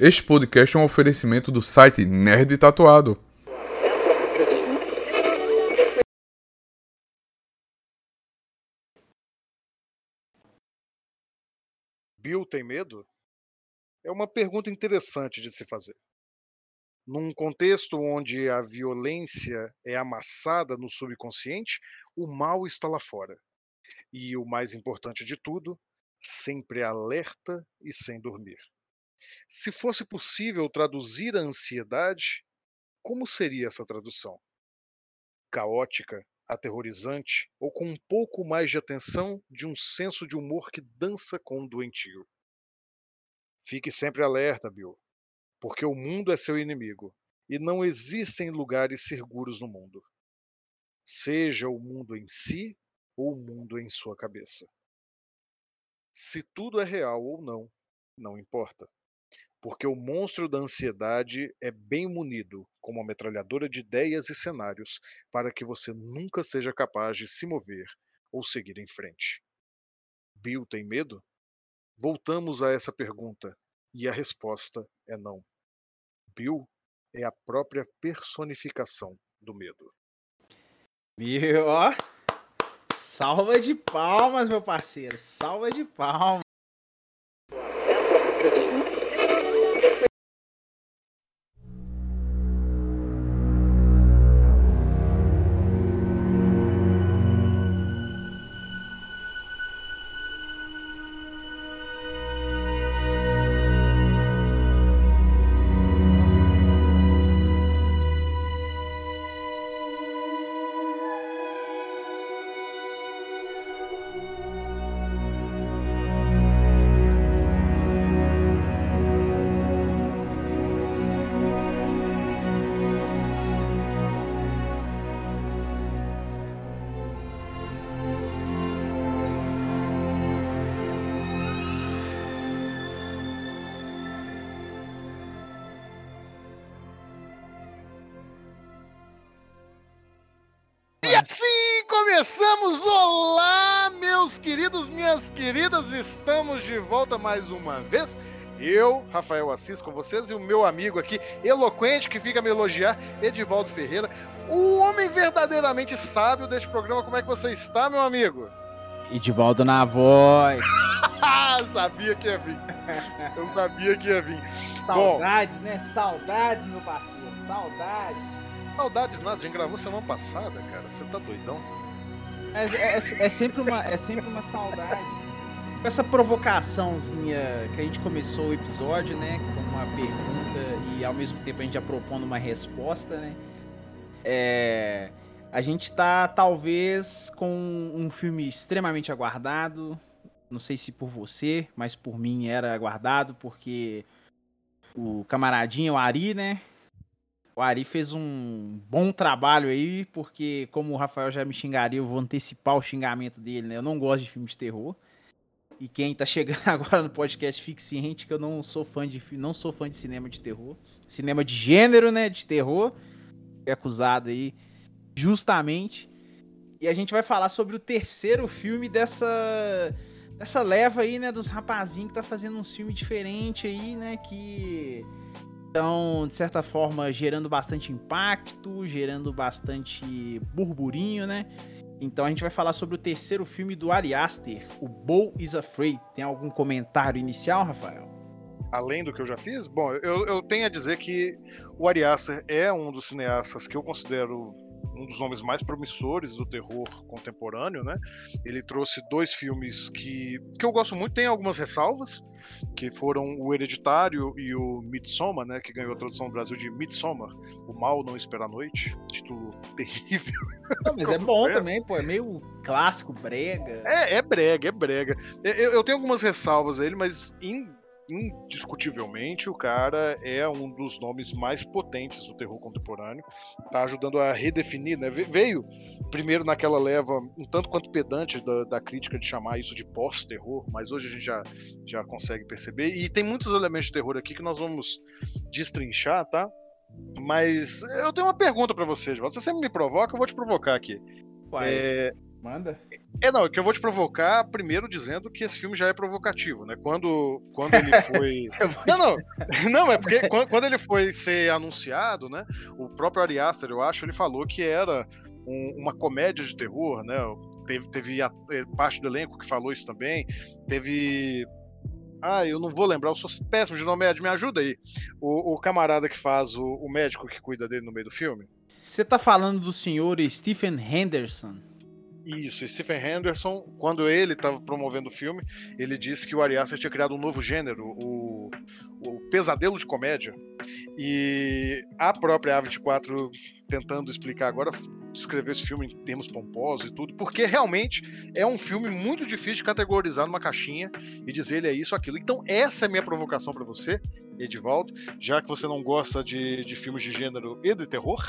Este podcast é um oferecimento do site Nerd Tatuado. Bill tem medo? É uma pergunta interessante de se fazer. Num contexto onde a violência é amassada no subconsciente, o mal está lá fora. E o mais importante de tudo, sempre alerta e sem dormir. Se fosse possível traduzir a ansiedade, como seria essa tradução? Caótica, aterrorizante ou com um pouco mais de atenção de um senso de humor que dança com o doentio? Fique sempre alerta, Bill, porque o mundo é seu inimigo e não existem lugares seguros no mundo. Seja o mundo em si ou o mundo em sua cabeça. Se tudo é real ou não, não importa. Porque o monstro da ansiedade é bem munido com uma metralhadora de ideias e cenários para que você nunca seja capaz de se mover ou seguir em frente. Bill tem medo? Voltamos a essa pergunta e a resposta é não. Bill é a própria personificação do medo. Viu? Ó. Salva de palmas, meu parceiro. Salva de palmas. Começamos! Olá, meus queridos, minhas queridas, estamos de volta mais uma vez. Eu, Rafael Assis, com vocês, e o meu amigo aqui, eloquente, que fica a me elogiar, Edivaldo Ferreira, o homem verdadeiramente sábio deste programa. Como é que você está, meu amigo? Edivaldo na voz. Ah, sabia que ia vir. Eu sabia que ia vir. Bom, Saudades, né? Saudades, meu parceiro. Saudades. saudades nada, a gente gravou semana passada, cara. Você tá doidão? É, é- é sempre uma, é sempre uma saudade. Com essa provocaçãozinha que a gente começou o episódio, né? Com uma pergunta e ao mesmo tempo a gente já propondo uma resposta, né? É, a gente tá talvez com um filme extremamente aguardado. Não sei se por você, mas por mim era aguardado, porque o camaradinho, o Ari, né? O Ari fez um bom trabalho aí, porque como o Rafael já me xingaria, eu vou antecipar o xingamento dele, né? Eu não gosto de filme de terror. E quem tá chegando agora no podcast, fique ciente que eu não sou fã de não sou fã de cinema de terror. Cinema de gênero, né, de terror. Fui acusado aí justamente. E a gente vai falar sobre o terceiro filme dessa dessa leva aí, né, dos rapazinhos que tá fazendo um filme diferente aí, né, que estão, de certa forma, gerando bastante impacto, gerando bastante burburinho, né? Então a gente vai falar sobre o terceiro filme do Ari Aster, o Bo is Afraid. Tem algum comentário inicial, Rafael? além do que eu já fiz, bom, eu, eu tenho a dizer que o Ari Aster é um dos cineastas que eu considero um dos nomes mais promissores do terror contemporâneo, né? Ele trouxe dois filmes que, que eu gosto muito, tem algumas ressalvas, que foram o Hereditário e o Midsommar, né? Que ganhou a tradução no Brasil de Midsommar, O Mal Não Espera a Noite, título terrível. Não, mas é bom sempre. também, pô. É meio clássico, brega. É, é brega, é brega. Eu, eu tenho algumas ressalvas a ele, mas in- indiscutivelmente o cara é um dos nomes mais potentes do terror contemporâneo. Tá ajudando a redefinir, né? Ve- Veio primeiro naquela leva um tanto quanto pedante da, da crítica de chamar isso de pós-terror, mas hoje a gente já, já consegue perceber. E tem muitos elementos de terror aqui que nós vamos destrinchar, tá? Mas eu tenho uma pergunta pra você, João. Você sempre me provoca, eu vou te provocar aqui. É, Manda. É, não, que eu vou te provocar primeiro dizendo que esse filme já é provocativo, né? Quando, quando ele foi. não, não. Não, é porque quando, quando, ele foi ser anunciado, né? O próprio Ari Aster, eu acho, ele falou que era um, uma comédia de terror, né? Teve, teve a, é, parte do elenco que falou isso também. Teve. Ah, eu não vou lembrar, eu sou péssimo de nome, Ed, me ajuda aí. O, o camarada que faz o, o médico que cuida dele no meio do filme. Você tá falando do senhor Stephen Henderson? Isso, Stephen Henderson, quando ele estava promovendo o filme, ele disse que o Ari Aster tinha criado um novo gênero, o, o pesadelo de comédia. E a própria A24 tentando explicar agora, descrever esse filme em termos pomposos e tudo, porque realmente é um filme muito difícil de categorizar numa caixinha e dizer ele é isso ou aquilo. Então, essa é a minha provocação para você, Edivaldo, já que você não gosta de, de filmes de gênero e de terror,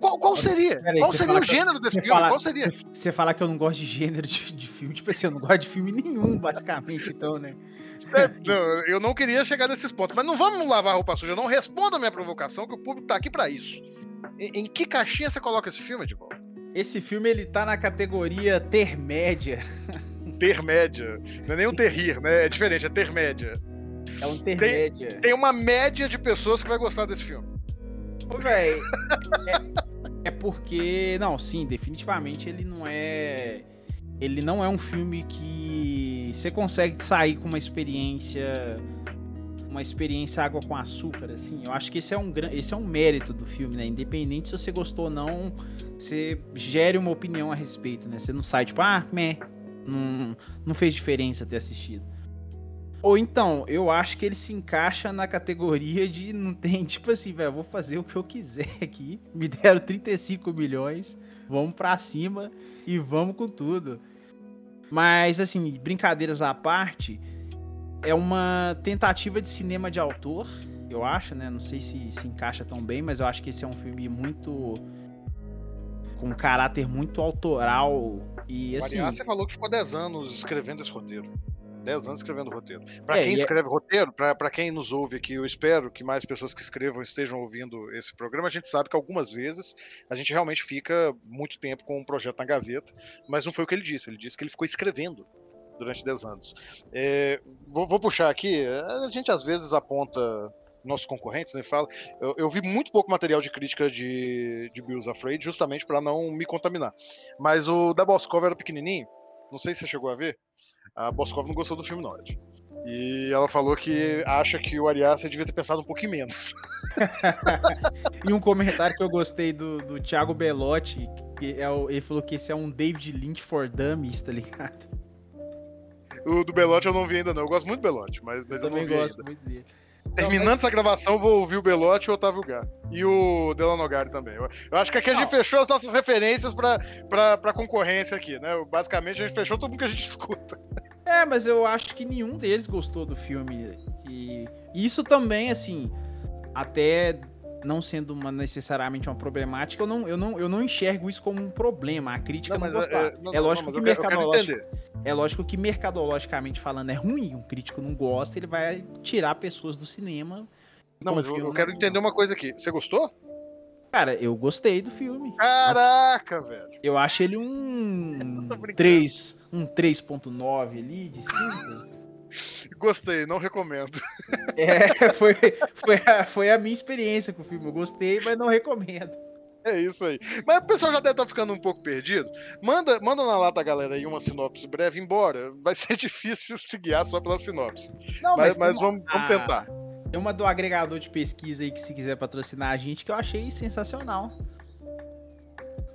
qual, qual seria? Aí, qual seria o gênero desse filme? Fala, qual seria? Você falar que eu não gosto de gênero de, de filme, tipo assim, eu não gosto de filme nenhum, basicamente, então, né? É, não, eu não queria chegar nesses pontos, mas não vamos lavar roupa suja, não. Responda a minha provocação, que o público tá aqui para isso. Em, em, que caixinha você coloca esse filme, de volta? Esse filme, ele tá na categoria ter média. Ter média. Não é nem um terrir, né? É diferente, é ter média. É um ter tem. Tem uma média de pessoas que vai gostar desse filme. Ô, velho. É, é porque. Não, sim, definitivamente ele não é. Ele não é um filme que você consegue sair com uma experiência. Uma experiência água com açúcar, assim. Eu acho que esse é um, esse é um mérito do filme, né? Independente se você gostou ou não, você gere uma opinião a respeito, né? Você não sai tipo, ah, meh, não, não fez diferença ter assistido. Ou então, eu acho que ele se encaixa na categoria de não tem, tipo assim, velho, vou fazer o que eu quiser aqui. Me deram 35 milhões, vamos pra cima e vamos com tudo. Mas, assim, brincadeiras à parte, é uma tentativa de cinema de autor, eu acho, né? Não sei se se encaixa tão bem, mas eu acho que esse é um filme muito. com caráter muito autoral. E assim. você falou que ficou 10 anos escrevendo esse roteiro. 10 anos escrevendo roteiro. Para é, quem é escreve é... roteiro, para quem nos ouve aqui, eu espero que mais pessoas que escrevam estejam ouvindo esse programa. A gente sabe que algumas vezes a gente realmente fica muito tempo com um projeto na gaveta, mas não foi o que ele disse. Ele disse que ele ficou escrevendo durante 10 anos. É, vou, vou, puxar aqui, a gente às vezes aponta nossos concorrentes, né, fala, eu, eu, vi muito pouco material de crítica de, de Bills Afraid, justamente para não me contaminar. Mas o da Boscov era pequenininho, não sei se você chegou a ver, a Boscov não gostou do filme, não, Ed. E ela falou que acha que o Ariasa devia ter pensado um pouquinho menos. e um comentário que eu gostei do, do Thiago Belotti, que é o, ele falou que esse é um David Lynch for Dummies, tá ligado? O do Belotti eu não vi ainda não. Eu gosto muito do Belotti, mas, mas eu, eu não vi gosto ainda. muito dele. Terminando não, essa gravação, eu vou ouvir o Belotti e o Otávio Gá. E o Delanogari também. Eu, acho que aqui a gente fechou as nossas referências pra, pra, pra concorrência aqui, né? Basicamente, a gente fechou tudo que a gente escuta. É, mas eu acho que nenhum deles gostou do filme. E isso também, assim, até não sendo uma, necessariamente uma problemática, eu não, eu, não, eu não enxergo isso como um problema. A crítica não, não gostar. É, não, é lógico que mercadológico, é lógico que mercadologicamente falando é ruim, um crítico não gosta, ele vai tirar pessoas do cinema. Não, mas eu, eu quero entender uma coisa aqui. Você gostou? Cara, eu gostei do filme. Caraca, velho. Eu acho ele um 3, um 3.9 ali de 5. Gostei, não recomendo. É, foi, foi, a, foi a minha experiência com o filme. Eu gostei, mas não recomendo. É isso aí. Mas o pessoal já deve estar tá ficando um pouco perdido. Manda, manda na lata, galera, aí uma sinopse breve, embora vai ser difícil se guiar só pela sinopse. Não, mas, mas, mas vamos, vamos tentar. Tem uma do agregador de pesquisa aí que se quiser patrocinar a gente que eu achei sensacional.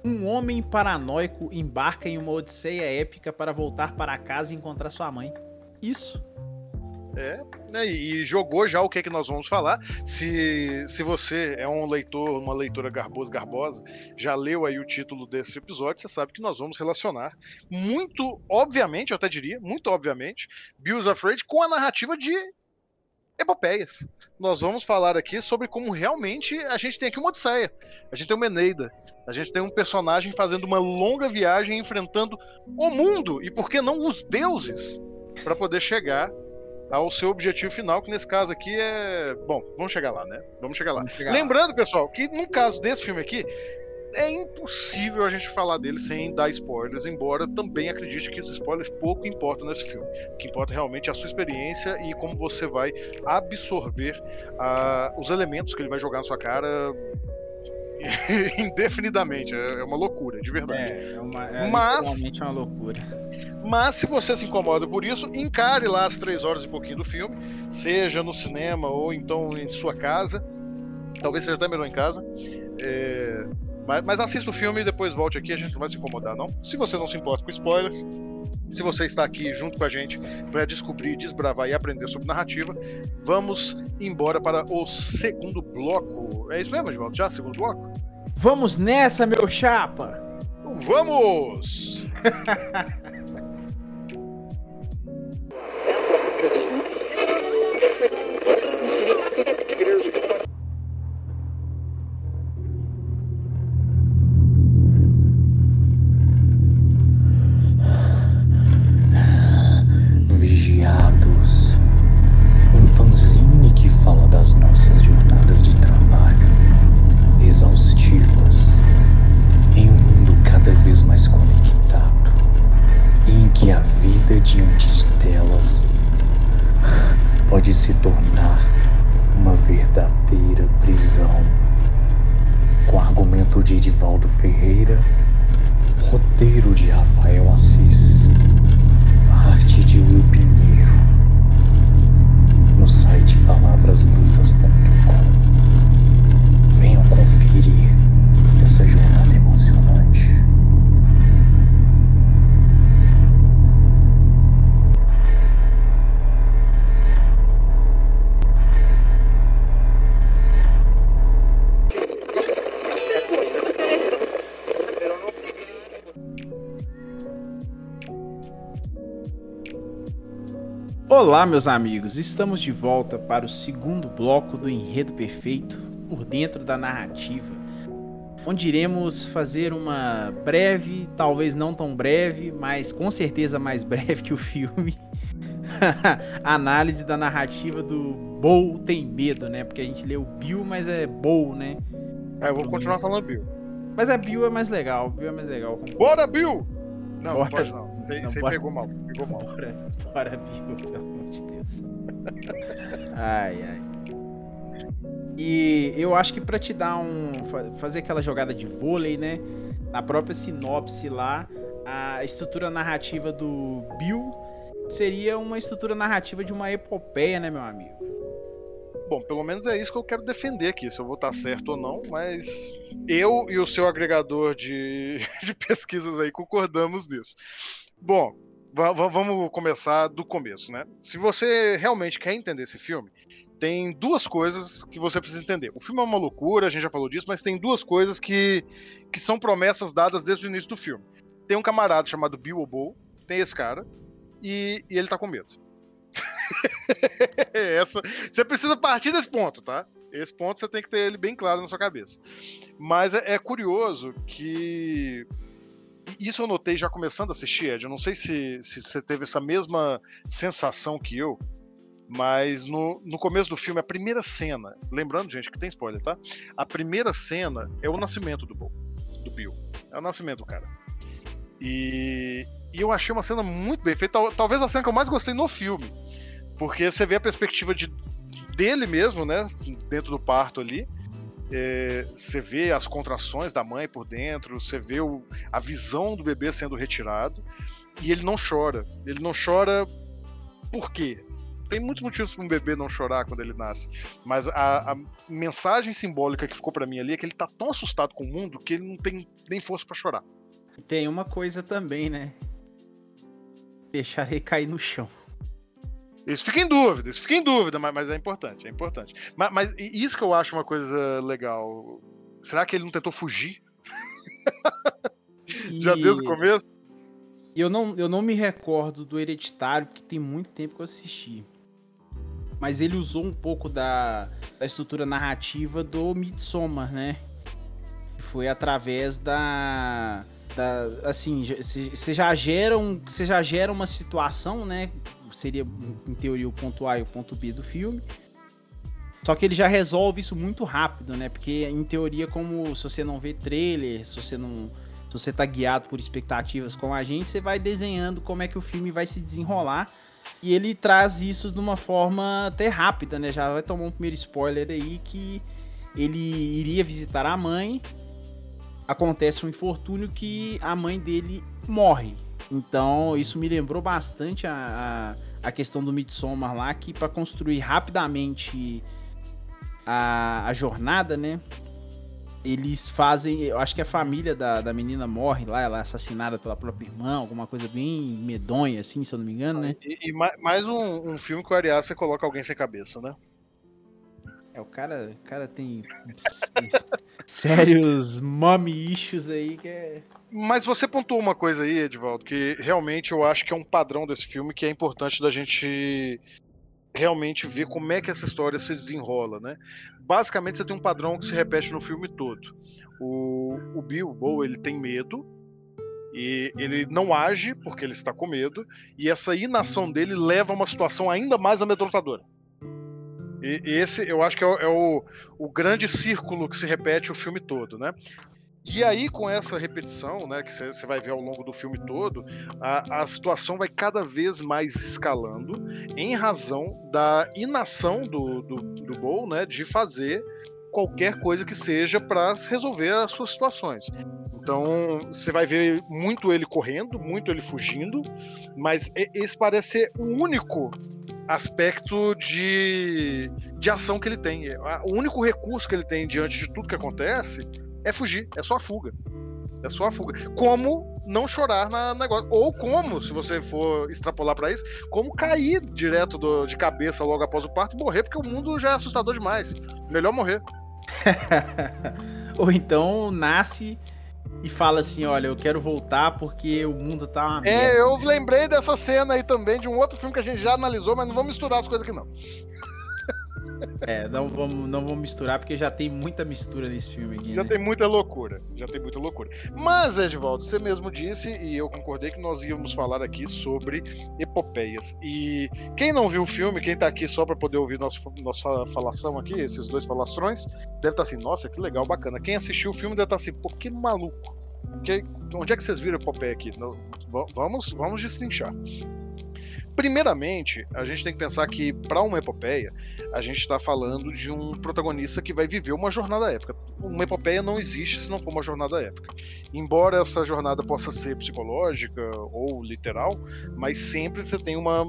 Um homem paranoico embarca em uma odisseia épica para voltar para casa e encontrar sua mãe. Isso. É, né, e jogou já o que é que nós vamos falar. Se, se você é um leitor, uma leitora garbosa, garbosa, já leu aí o título desse episódio, você sabe que nós vamos relacionar muito, obviamente, eu até diria, muito obviamente, Bills Afraid com a narrativa de epopeias. Nós vamos falar aqui sobre como realmente a gente tem aqui uma Odisseia. A gente tem uma Eneida. A gente tem um personagem fazendo uma longa viagem enfrentando o mundo e, por que não, os deuses para poder chegar ao seu objetivo final, que nesse caso aqui é. Bom, vamos chegar lá, né? Vamos chegar lá. Vamos chegar Lembrando, lá. pessoal, que no caso desse filme aqui, é impossível a gente falar dele sem dar spoilers, embora também acredite que os spoilers pouco importam nesse filme. O que importa realmente é a sua experiência e como você vai absorver uh, os elementos que ele vai jogar na sua cara indefinidamente. É, é uma loucura, de verdade. É, é, uma, é Mas, uma loucura. Mas se você se incomoda por isso, encare lá as três horas e pouquinho do filme, seja no cinema ou então em sua casa. Talvez seja até melhor em casa. É... Mas, mas assista o filme e depois volte aqui, a gente não vai se incomodar, não. Se você não se importa com spoilers, se você está aqui junto com a gente para descobrir, desbravar e aprender sobre narrativa, vamos embora para o segundo bloco. É isso mesmo, Edvaldo? Já? Segundo bloco? Vamos nessa, meu chapa! Vamos! Edivaldo Ferreira, roteiro de Rafael Assis, Olá, meus amigos, estamos de volta para o segundo bloco do Enredo Perfeito por dentro da narrativa, onde iremos fazer uma breve, talvez não tão breve, mas com certeza mais breve que o filme, análise da narrativa do Bowl Tem Medo, né? Porque a gente leu Bill, mas é Bowl, né? É, eu vou continuar falando Bill. Mas a Bill é mais legal, Bill é mais legal. Bora, Bill! Não, Bora. pode não. Você pegou mal, pegou mal. Bora, bora, Bill, pelo amor de Deus. ai, ai. E eu acho que para te dar um. fazer aquela jogada de vôlei, né? Na própria sinopse lá, a estrutura narrativa do Bill seria uma estrutura narrativa de uma epopeia, né, meu amigo? Bom, pelo menos é isso que eu quero defender aqui, se eu vou estar certo ou não, mas eu e o seu agregador de, de pesquisas aí concordamos nisso. Bom, vamos começar do começo, né? Se você realmente quer entender esse filme, tem duas coisas que você precisa entender. O filme é uma loucura, a gente já falou disso, mas tem duas coisas que, que são promessas dadas desde o início do filme. Tem um camarada chamado Bill Obo, tem esse cara, e, e ele tá com medo. Essa, você precisa partir desse ponto, tá? Esse ponto você tem que ter ele bem claro na sua cabeça. Mas é, é curioso que isso eu notei já começando a assistir, Ed. Eu não sei se, se você teve essa mesma sensação que eu, mas no, no começo do filme, a primeira cena, lembrando, gente, que tem spoiler, tá? A primeira cena é o nascimento do, do Bill. É o nascimento do cara. E, e eu achei uma cena muito bem feita. Talvez a cena que eu mais gostei no filme. Porque você vê a perspectiva de, dele mesmo, né? Dentro do parto ali. É, você vê as contrações da mãe por dentro, você vê o, a visão do bebê sendo retirado e ele não chora. Ele não chora por quê? Tem muitos motivos para um bebê não chorar quando ele nasce, mas a, a mensagem simbólica que ficou para mim ali é que ele tá tão assustado com o mundo que ele não tem nem força para chorar. Tem uma coisa também, né? Deixar cair no chão. Isso fica em dúvida, isso fica em dúvida, mas, mas é importante, é importante. Mas, mas, isso que eu acho uma coisa legal. Será que ele não tentou fugir? E... Já desde o começo? Eu não, eu não me recordo do Hereditário, porque tem muito tempo que eu assisti. Mas ele usou um pouco da, da estrutura narrativa do Midsommar, né? Foi através da. da assim, você já gera um, você já gera uma situação, né? Seria, em teoria, o ponto A e o ponto B do filme. Só que ele já resolve isso muito rápido, né? Porque em teoria, como se você não vê trailer, se você não. Se você tá guiado por expectativas com a gente, você vai desenhando como é que o filme vai se desenrolar. E ele traz isso de uma forma até rápida, né? Já vai tomar um primeiro spoiler aí que ele iria visitar a mãe. Acontece um infortúnio que a mãe dele morre. Então, isso me lembrou bastante a, a, a questão do Midsommar lá, que para construir rapidamente a, a jornada, né? Eles fazem. Eu acho que a família da, da menina morre lá, ela é assassinada pela própria irmã, alguma coisa bem medonha, assim, se eu não me engano, né? E, e mais um, um, filme que o Ariasa coloca alguém sem cabeça, né? É, o cara, o cara tem sérios mommy issues aí que é. Mas você pontuou uma coisa aí, Edvaldo, que realmente eu acho que é um padrão desse filme que é importante da gente realmente ver como é que essa história se desenrola, né? Basicamente você tem um padrão que se repete no filme todo. O, o Bilbo, ele tem medo, e ele não age porque ele está com medo, e essa inação dele leva a uma situação ainda mais amedrontadora. E, esse eu acho que é, o, é o, o, grande círculo que se repete o filme todo, né? E aí, com essa repetição, né, que você vai ver ao longo do filme todo, a, a situação vai cada vez mais escalando em razão da inação do, do, do Bo, né, de fazer qualquer coisa que seja para resolver as suas situações. Então, você vai ver muito ele correndo, muito ele fugindo, mas esse parece ser o único aspecto de, de ação que ele tem. O único recurso que ele tem diante de tudo que acontece é fugir, é só a fuga. É só a fuga. Como não chorar na negócio. Ou como, se você for extrapolar para isso, como cair direto do, de cabeça logo após o parto e morrer, porque o mundo já é assustador demais. Melhor morrer. Ou então nasce e fala assim: Olha, eu quero voltar porque o mundo tá uma É, eu lembrei dessa cena aí também de um outro filme que a gente já analisou, mas não vamos misturar as coisas aqui não. É, não vamos, não vamos misturar, porque já tem muita mistura nesse filme aqui. Já né? tem muita loucura. Já tem muita loucura. Mas, Edvaldo, você mesmo disse, e eu concordei que nós íamos falar aqui sobre epopeias. E quem não viu o filme, quem tá aqui só para poder ouvir nosso, nossa falação aqui, esses dois falastrões, deve estar tá assim, nossa, que legal, bacana. Quem assistiu o filme deve estar tá assim, pô, que maluco. Que, onde é que vocês viram epopeia aqui? No, vamos, vamos destrinchar. Primeiramente, a gente tem que pensar que, para uma epopeia, a gente está falando de um protagonista que vai viver uma jornada épica. Uma epopeia não existe se não for uma jornada épica. Embora essa jornada possa ser psicológica ou literal, mas sempre você tem uma,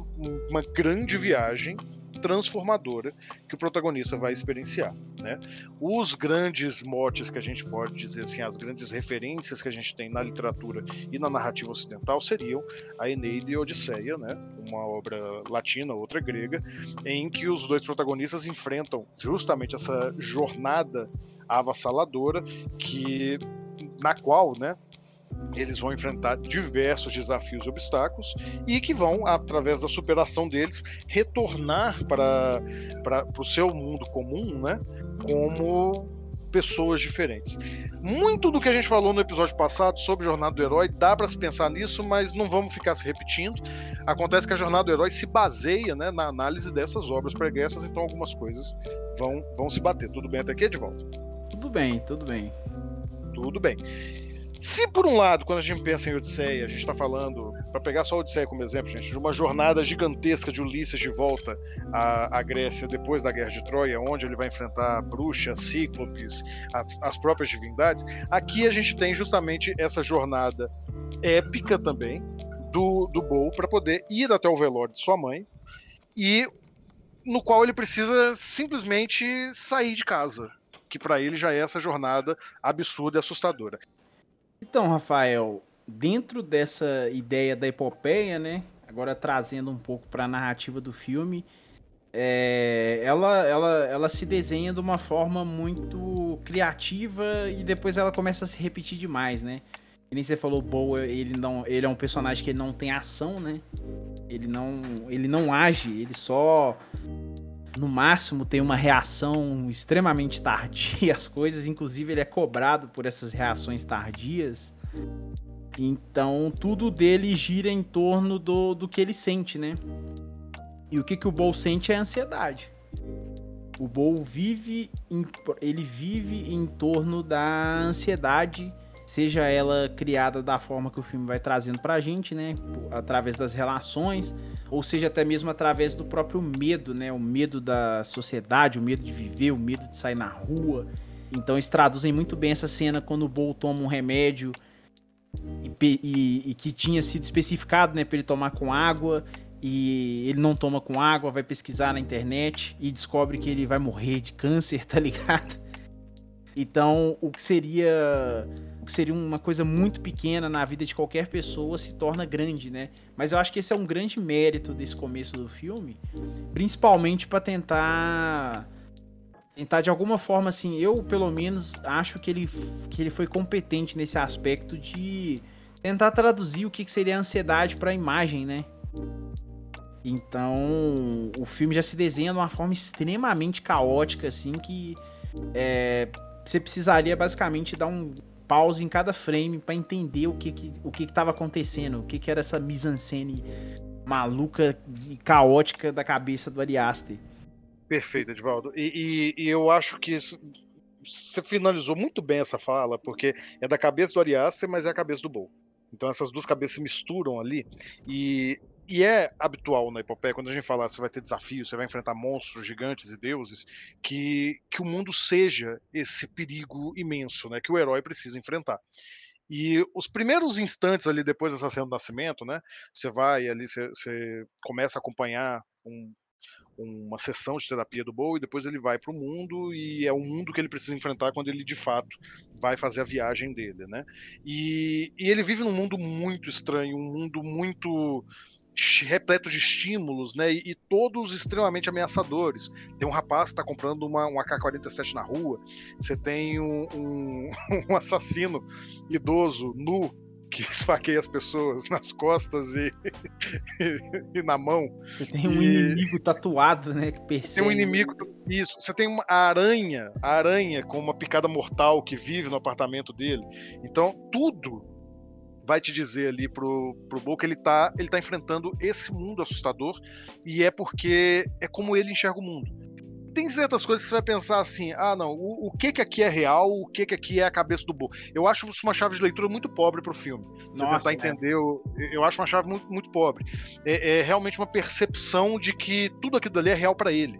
uma grande viagem transformadora que o protagonista vai experienciar. Né? Os grandes motes que a gente pode dizer assim, as grandes referências que a gente tem na literatura e na narrativa ocidental seriam a Eneida e a Odisseia, né? uma obra latina, outra grega, em que os dois protagonistas enfrentam justamente essa jornada avassaladora que na qual, né, eles vão enfrentar diversos desafios e obstáculos e que vão, através da superação deles, retornar para, o seu mundo comum, né? Como pessoas diferentes. Muito do que a gente falou no episódio passado sobre Jornada do Herói dá para se pensar nisso, mas não vamos ficar se repetindo. Acontece que a Jornada do Herói se baseia né, na análise dessas obras pregressas, então algumas coisas vão, vão se bater. Tudo bem até aqui, Edvaldo? Tudo bem, tudo bem. Tudo bem. Se por um lado, quando a gente pensa em Odisseia, a gente está falando, para pegar só Odisseia como exemplo, gente, de uma jornada gigantesca de Ulisses de volta à, à Grécia depois da Guerra de Troia, onde ele vai enfrentar bruxas, cíclopes, as, as próprias divindades, aqui a gente tem justamente essa jornada épica também do, do Bow para poder ir até o velório de sua mãe e no qual ele precisa simplesmente sair de casa, que para ele já é essa jornada absurda e assustadora. Então, Rafael, dentro dessa ideia da epopeia, né? Agora trazendo um pouco para a narrativa do filme, é, ela, ela, ela se desenha de uma forma muito criativa e depois ela começa a se repetir demais, né? E nem você falou, Boa, ele não, ele é um personagem que não tem ação, né? Ele não, ele não age, ele só no máximo tem uma reação extremamente tardia às coisas, inclusive ele é cobrado por essas reações tardias. Então tudo dele gira em torno do, do que ele sente, né? E o que, que o Bol sente é ansiedade. O Bo vive em, ele vive em torno da ansiedade, seja ela criada da forma que o filme vai trazendo pra gente, né, através das relações, ou seja até mesmo através do próprio medo, né, o medo da sociedade, o medo de viver, o medo de sair na rua. Então eles traduzem muito bem essa cena quando o Bo toma um remédio e, e, e que tinha sido especificado, né, para ele tomar com água e ele não toma com água, vai pesquisar na internet e descobre que ele vai morrer de câncer, tá ligado? Então, o que seria o que seria uma coisa muito pequena na vida de qualquer pessoa se torna grande, né? Mas eu acho que esse é um grande mérito desse começo do filme, principalmente para tentar tentar de alguma forma assim, eu pelo menos acho que ele que ele foi competente nesse aspecto de tentar traduzir o que seria a ansiedade para a imagem, né? Então, o filme já se desenha de uma forma extremamente caótica, assim, que é, você precisaria basicamente dar um pause em cada frame para entender o que que, o que estava acontecendo, o que que era essa mise-en-scène maluca e caótica da cabeça do Ari Aster. Perfeito, Edvaldo. E, e, e eu acho que você finalizou muito bem essa fala, porque é da cabeça do Ari Aster, mas é a cabeça do Bo. Então essas duas cabeças se misturam ali e e é habitual na epopeia, quando a gente fala você vai ter desafios, você vai enfrentar monstros, gigantes e deuses, que, que o mundo seja esse perigo imenso, né, que o herói precisa enfrentar. E os primeiros instantes ali depois dessa cena do nascimento, né, você vai ali, você, você começa a acompanhar um, uma sessão de terapia do Bo e depois ele vai para o mundo e é o mundo que ele precisa enfrentar quando ele de fato vai fazer a viagem dele, né? E, e ele vive num mundo muito estranho, um mundo muito repleto de estímulos, né? E, e, todos extremamente ameaçadores. Tem um rapaz que está comprando uma, um AK-47 na rua. Você tem um, um, um, assassino idoso nu que esfaqueia as pessoas nas costas e, e, e na mão. Você tem um inimigo tatuado, né? Que persegue. Tem um inimigo. Isso. Você tem uma aranha, a aranha com uma picada mortal que vive no apartamento dele. Então, tudo vai te dizer ali pro, pro Bo que ele tá, ele tá enfrentando esse mundo assustador e é porque é como ele enxerga o mundo. Tem certas coisas que você vai pensar assim, ah não, o, o que que aqui é real, o que que aqui é a cabeça do Bo. Eu acho isso uma chave de leitura muito pobre pro filme. Você Nossa, tentar é. entender, eu, eu acho uma chave muito, muito pobre. É, é realmente uma percepção de que tudo aquilo ali é real para ele.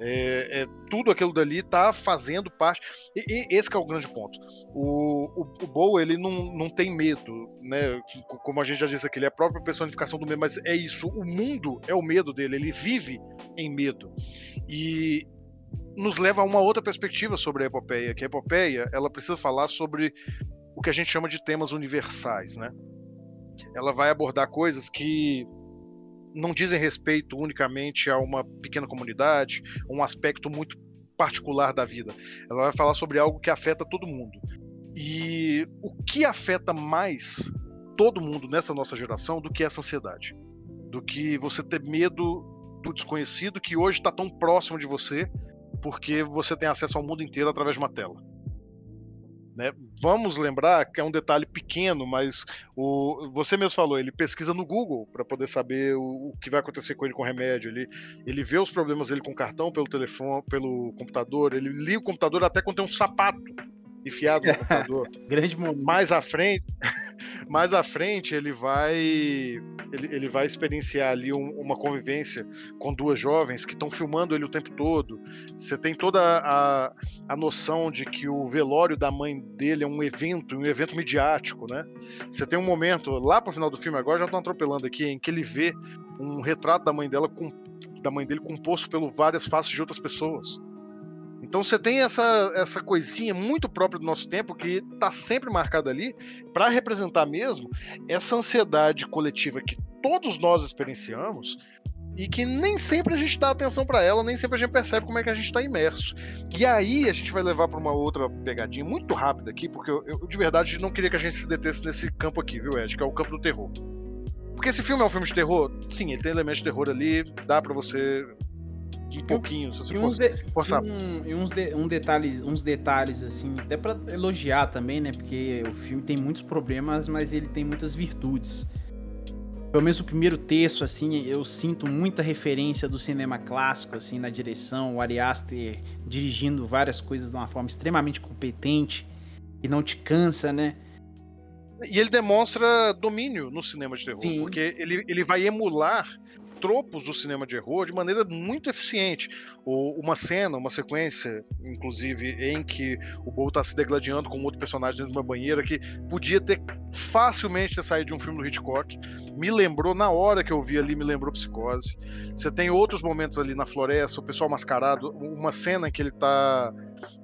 É, é, tudo aquilo dali está fazendo parte. E, e, esse é o grande ponto. O, o, o Bo, ele não, não tem medo, né? Como a gente já disse aqui, ele é a própria personificação do medo, mas é isso. O mundo é o medo dele, ele vive em medo. E nos leva a uma outra perspectiva sobre a epopeia, que a epopeia ela precisa falar sobre o que a gente chama de temas universais, né? Ela vai abordar coisas que não dizem respeito unicamente a uma pequena comunidade, um aspecto muito particular da vida. Ela vai falar sobre algo que afeta todo mundo. E o que afeta mais todo mundo nessa nossa geração do que essa ansiedade? Do que você ter medo do desconhecido que hoje está tão próximo de você porque você tem acesso ao mundo inteiro através de uma tela. Né? Vamos lembrar que é um detalhe pequeno, mas o, você mesmo falou, ele pesquisa no Google para poder saber o, o, que vai acontecer com ele com o remédio. Ele, ele vê os problemas dele com o cartão, pelo telefone, pelo computador. Ele liga o computador até quando tem um sapato enfiado no computador. Grande momento. Mais à frente, mais à frente ele vai ele, ele vai experienciar ali um, uma convivência com duas jovens que estão filmando ele o tempo todo. Você tem toda a, a noção de que o velório da mãe dele é um evento, um evento midiático, né? Você tem um momento lá pro final do filme agora já estão atropelando aqui em que ele vê um retrato da mãe dela com da mãe dele composto por várias faces de outras pessoas. Então você tem essa, essa coisinha muito própria do nosso tempo que está sempre marcada ali para representar mesmo essa ansiedade coletiva que todos nós experienciamos e que nem sempre a gente dá atenção para ela, nem sempre a gente percebe como é que a gente está imerso. E aí a gente vai levar para uma outra pegadinha muito rápida aqui, porque eu, eu, de verdade não queria que a gente se detesse nesse campo aqui, viu, Ed? Que é o campo do terror. Porque esse filme é um filme de terror? Sim, ele tem elementos de terror ali, dá para você um pouquinho, se você fosse de, forçar. E, um, e uns, de, um detalhes, uns detalhes, assim, até para elogiar também, né? Porque o filme tem muitos problemas, mas ele tem muitas virtudes. pelo menos o primeiro texto, assim, eu sinto muita referência do cinema clássico, assim, na direção, o Ari Aster dirigindo várias coisas de uma forma extremamente competente e não te cansa, né? E ele demonstra domínio no cinema de terror, Sim. porque ele, ele vai emular tropos do cinema de terror de maneira muito eficiente. O- uma cena, uma sequência, inclusive, em que o Bo tá se degladiando com outro personagem dentro de uma banheira que podia ter facilmente ter saído de um filme do Hitchcock. Me lembrou, na hora que eu vi ali, me lembrou Psicose. Você tem outros momentos ali na floresta, o pessoal mascarado, uma cena em que ele tá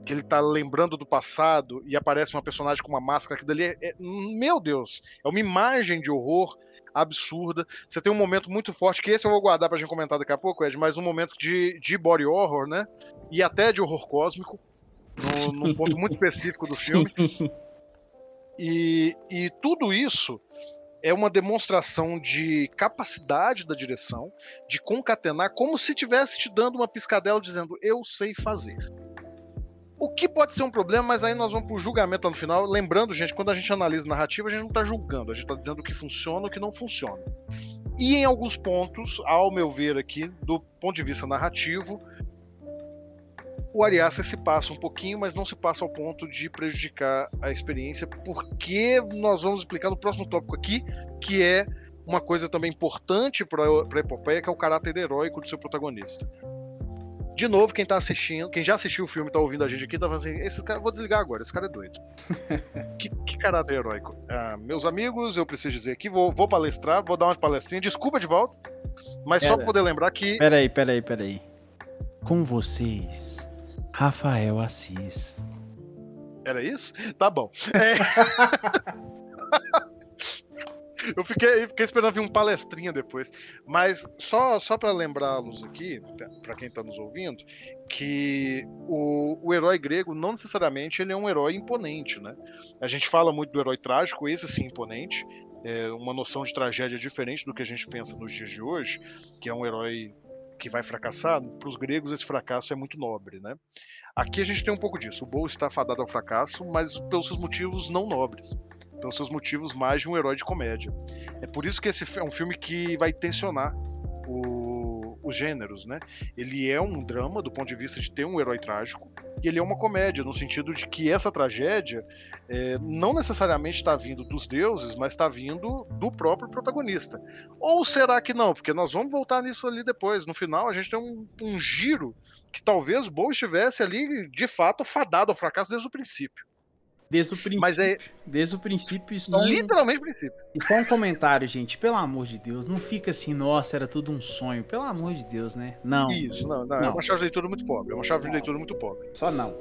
que ele tá lembrando do passado e aparece uma personagem com uma máscara que dali é, é- meu Deus, é uma imagem de horror absurda. Você tem um momento muito forte, que esse eu vou guardar pra gente comentar daqui a pouco, Ed, mas um momento de, de body horror, né? E até de horror cósmico, no- num ponto muito específico do filme. E, e tudo isso é uma demonstração de capacidade da direção, de concatenar, como se estivesse te dando uma piscadela dizendo, eu sei fazer. O que pode ser um problema, mas aí nós vamos pro julgamento lá no final. Lembrando, gente, quando a gente analisa narrativa, a gente não tá julgando, a gente tá dizendo o que funciona e o que não funciona. E em alguns pontos, ao meu ver aqui, do ponto de vista narrativo, o Ariaster se passa um pouquinho, mas não se passa ao ponto de prejudicar a experiência, porque nós vamos explicar no próximo tópico aqui, que é uma coisa também importante para a epopeia, que é o caráter heróico do seu protagonista. De novo, quem tá assistindo, quem já assistiu o filme tá ouvindo a gente aqui, tá falando assim, esse cara, vou desligar agora, esse cara é doido. que, que caráter heróico. Ah, meus amigos, eu preciso dizer aqui, vou, vou palestrar, vou dar umas palestrinhas, desculpa de volta, mas só Pera. pra poder lembrar que Peraí, peraí, peraí. Com vocês, Rafael Assis. Era isso? Tá bom. É. Eu fiquei, fiquei esperando vir um palestrinha depois. Mas só, só para lembrá-los aqui, para quem está nos ouvindo, que o, o herói grego não necessariamente ele é um herói imponente, né? A gente fala muito do herói trágico, esse sim imponente. É uma noção de tragédia diferente do que a gente pensa nos dias de hoje, que é um herói que vai fracassar. Para os gregos esse fracasso é muito nobre, né? Aqui a gente tem um pouco disso. O Bo está fadado ao fracasso, mas pelos seus motivos não nobres. Pelos seus motivos mais de um herói de comédia. É por isso que esse é um filme que vai tensionar o- os gêneros, né? Ele é um drama do ponto de vista de ter um herói trágico, e ele é uma comédia, no sentido de que essa tragédia é, não necessariamente está vindo dos deuses, mas está vindo do próprio protagonista. Ou será que não? Porque nós vamos voltar nisso ali depois. No final, a gente tem um, um giro que talvez Bo estivesse ali, de fato, fadado ao fracasso desde o princípio. Desde o princípio. Mas é Desde o princípio, só um, literalmente princípio. e só um comentário, gente. Pelo amor de Deus, não fica assim, nossa, era tudo um sonho. Pelo amor de Deus, né? Não, Isso, não, não, é Não. uma chave de leitura muito pobre. É uma chave de leitura muito pobre. só não.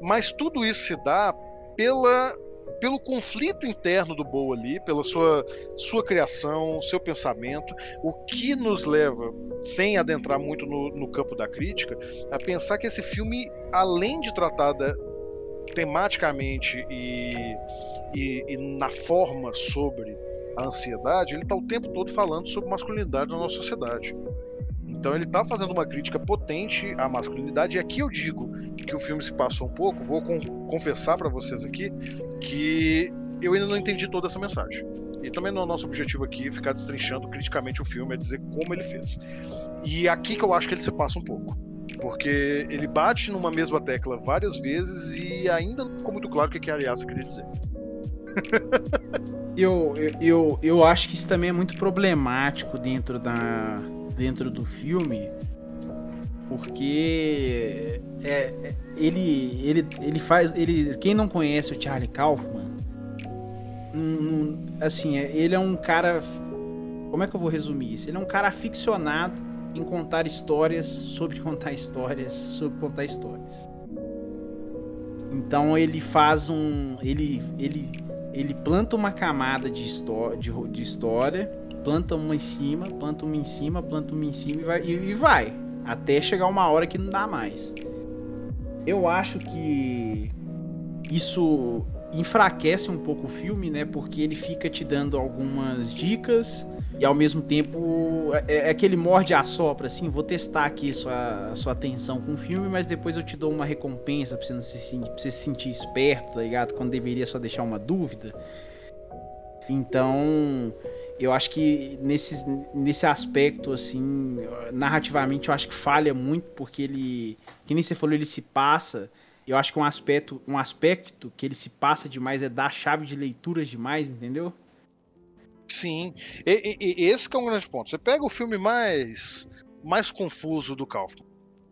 Mas tudo isso se dá pela, pelo conflito interno do Bo ali, pela sua, sua criação, seu pensamento, o que nos leva, sem adentrar muito no, no campo da crítica, a pensar que esse filme, além de tratar da- tematicamente e, e, e na forma sobre a ansiedade, ele está o tempo todo falando sobre masculinidade na nossa sociedade. Então ele está fazendo uma crítica potente à masculinidade, e aqui eu digo que o filme se passa um pouco, vou con- confessar para vocês aqui que eu ainda não entendi toda essa mensagem. E também não é nosso objetivo aqui ficar destrinchando criticamente o filme, é dizer como ele fez. E aqui que eu acho que ele se passa um pouco. Porque ele bate numa mesma tecla várias vezes e ainda não ficou muito claro o que a Ariasa queria dizer. Eu, eu, eu, acho que isso também é muito problemático dentro, da, dentro do filme, porque é, é- ele, ele, ele faz. Ele, quem não conhece o Charlie Kaufman, não- assim, é- ele é um cara. Como é que eu vou resumir isso? Ele é um cara aficionado em contar histórias sobre contar histórias sobre contar histórias. Então ele faz um. Ele, ele, ele planta uma camada de, histó de, de história, planta uma em cima, planta uma em cima, planta uma em cima e vai, e, e vai. Até chegar uma hora que não dá mais. Eu acho que isso enfraquece um pouco o filme, né? Porque ele fica te dando algumas dicas e ao mesmo tempo é, é aquele morde a sopra, assim, vou testar aqui sua, sua atenção com o filme, mas depois eu te dou uma recompensa pra você, não se, pra você se sentir esperto, tá ligado? Quando deveria só deixar uma dúvida. Então, eu acho que nesse, nesse aspecto, assim, narrativamente, eu acho que falha muito, porque ele, que nem você falou, ele se passa. Eu acho que um aspecto, um aspecto que ele se passa demais é dar chave de leituras demais, entendeu? Sim. E, e, e esse é um grande ponto. Você pega o filme mais, mais confuso do Kaufman.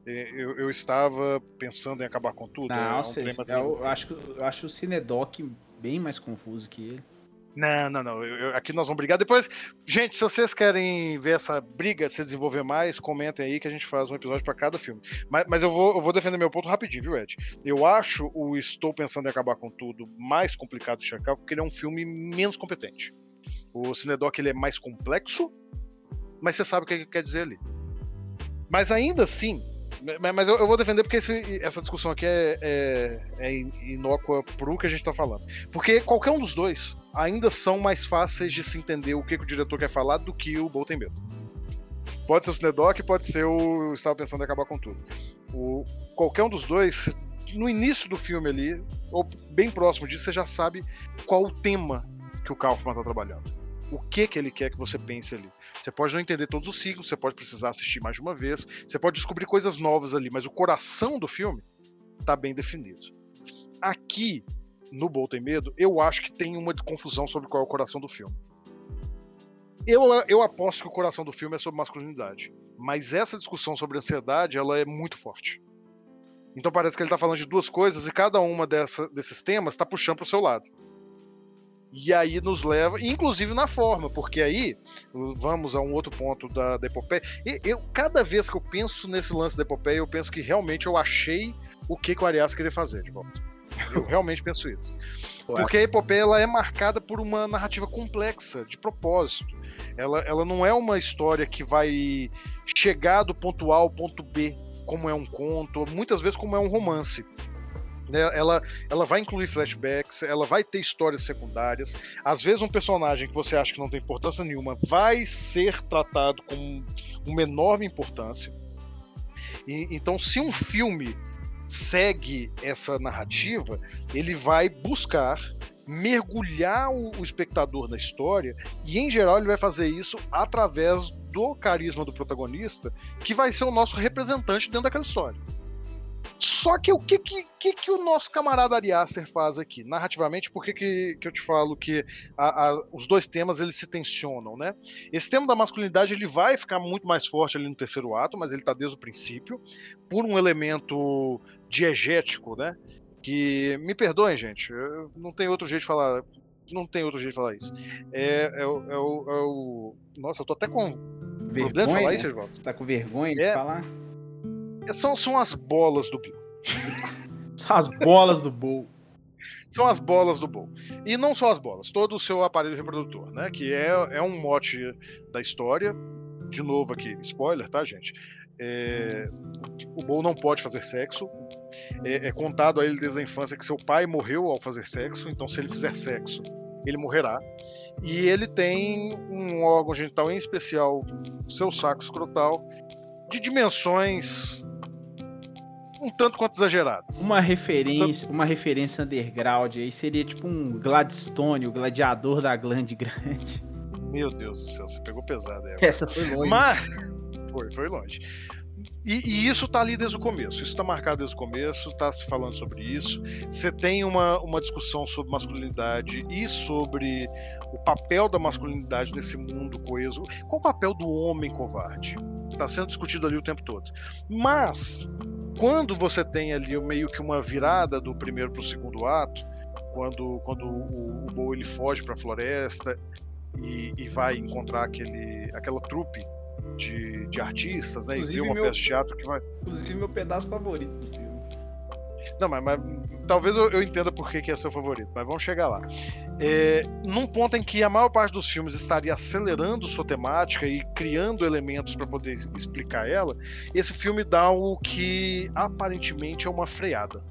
Eu, eu, estava pensando em acabar com tudo. Nossa, é um eu, eu, acho, eu acho o Cinedoc bem mais confuso que ele. Não, não, não. Eu, eu, aqui nós vamos brigar. Depois, gente, se vocês querem ver essa briga se desenvolver mais, comentem aí que a gente faz um episódio para cada filme. Mas, mas eu, vou, eu vou defender meu ponto rapidinho, viu, Ed? Eu acho o Estou Pensando em Acabar com Tudo mais complicado de checar porque ele é um filme menos competente. O Cinedoc ele é mais complexo, mas você sabe o que ele quer dizer ali. Mas ainda assim, mas eu, vou defender porque esse, essa discussão aqui é, é, é inócua pro que a gente tá falando. Porque qualquer um dos dois ainda são mais fáceis de se entender o que, que o diretor quer falar do que o Bolton Medo. Pode ser o Cinedoc, pode ser o. Estava pensando em acabar com tudo. O, qualquer um dos dois, no início do filme ali, ou bem próximo disso, você já sabe qual o tema que o Kaufman está trabalhando. O que que ele quer que você pense ali. Você pode não entender todos os ciclos, você pode precisar assistir mais de uma vez, você pode descobrir coisas novas ali, mas o coração do filme está bem definido. Aqui, no Bol Tem Medo, eu acho que tem uma confusão sobre qual é o coração do filme. Eu, eu aposto que o coração do filme é sobre masculinidade. Mas essa discussão sobre ansiedade, ela é muito forte. Então parece que ele está falando de duas coisas e cada uma dessa, desses temas está puxando para o seu lado. E aí nos leva, inclusive na forma, porque aí vamos a um outro ponto da, da epopeia. E eu, cada vez que eu penso nesse lance da epopeia, eu penso que realmente eu achei o que, que o Arias queria fazer de volta. Eu realmente penso isso. Porque a epopeia ela é marcada por uma narrativa complexa, de propósito. Ela, ela não é uma história que vai chegar do ponto A ao ponto B, como é um conto, muitas vezes como é um romance. Né? Ela, ela vai incluir flashbacks, ela vai ter histórias secundárias. Às vezes, um personagem que você acha que não tem importância nenhuma vai ser tratado com uma enorme importância. E, então, se um filme segue essa narrativa, ele vai buscar mergulhar o, o, espectador na história e, em geral, ele vai fazer isso através do carisma do protagonista, que vai ser o nosso representante dentro daquela história. Só que o que, que, que, o nosso camarada Ariaster faz aqui? Narrativamente, por que, que, que eu te falo que a, a, os dois temas eles se tensionam, né? Esse tema da masculinidade ele vai ficar muito mais forte ali no terceiro ato, mas ele está desde o princípio, por um elemento diegético, né? Que, me perdoem, gente, não tem outro jeito de falar não tem outro jeito de falar isso. É, é, é, o, é, o, o, Nossa, eu tô até com vergonha de falar isso, Edvaldo. Você tá com vergonha de é, falar? São, são as bolas do Bill. são as bolas do Bull. São as bolas do Bull. E não só as bolas, todo o seu aparelho reprodutor, né? Que é, é um mote da história. De novo aqui, spoiler, tá, gente? É, o Bull não pode fazer sexo. É, é, contado a ele desde a infância que seu pai morreu ao fazer sexo, então se ele fizer sexo, ele morrerá. E ele tem um órgão genital em especial, seu saco escrotal, de dimensões um tanto quanto exageradas. Uma referência, uma referência underground aí seria tipo um Gladstone, o gladiador da glande grande. Meu Deus do céu, você pegou pesado essa. Essa foi longe. Mas foi, foi longe. E, e, isso tá ali desde o começo. Isso tá marcado desde o começo, tá se falando sobre isso. Você tem uma, uma discussão sobre masculinidade e sobre o papel da masculinidade nesse mundo coeso. Qual o papel do homem covarde? Está sendo discutido ali o tempo todo. Mas, quando você tem ali meio que uma virada do primeiro para o segundo ato, quando, quando o, o Bo ele foge para a floresta e, e, vai encontrar aquele, aquela trupe de, de artistas, né? Inclusive e vê uma meu, peça de teatro que vai. Inclusive, meu pedaço favorito do filme. Não, mas, mas talvez eu, eu, entenda por que, que é seu favorito, mas vamos chegar lá. É, num ponto em que a maior parte dos filmes estaria acelerando sua temática e criando elementos para poder explicar ela, esse filme dá o que aparentemente é uma freada.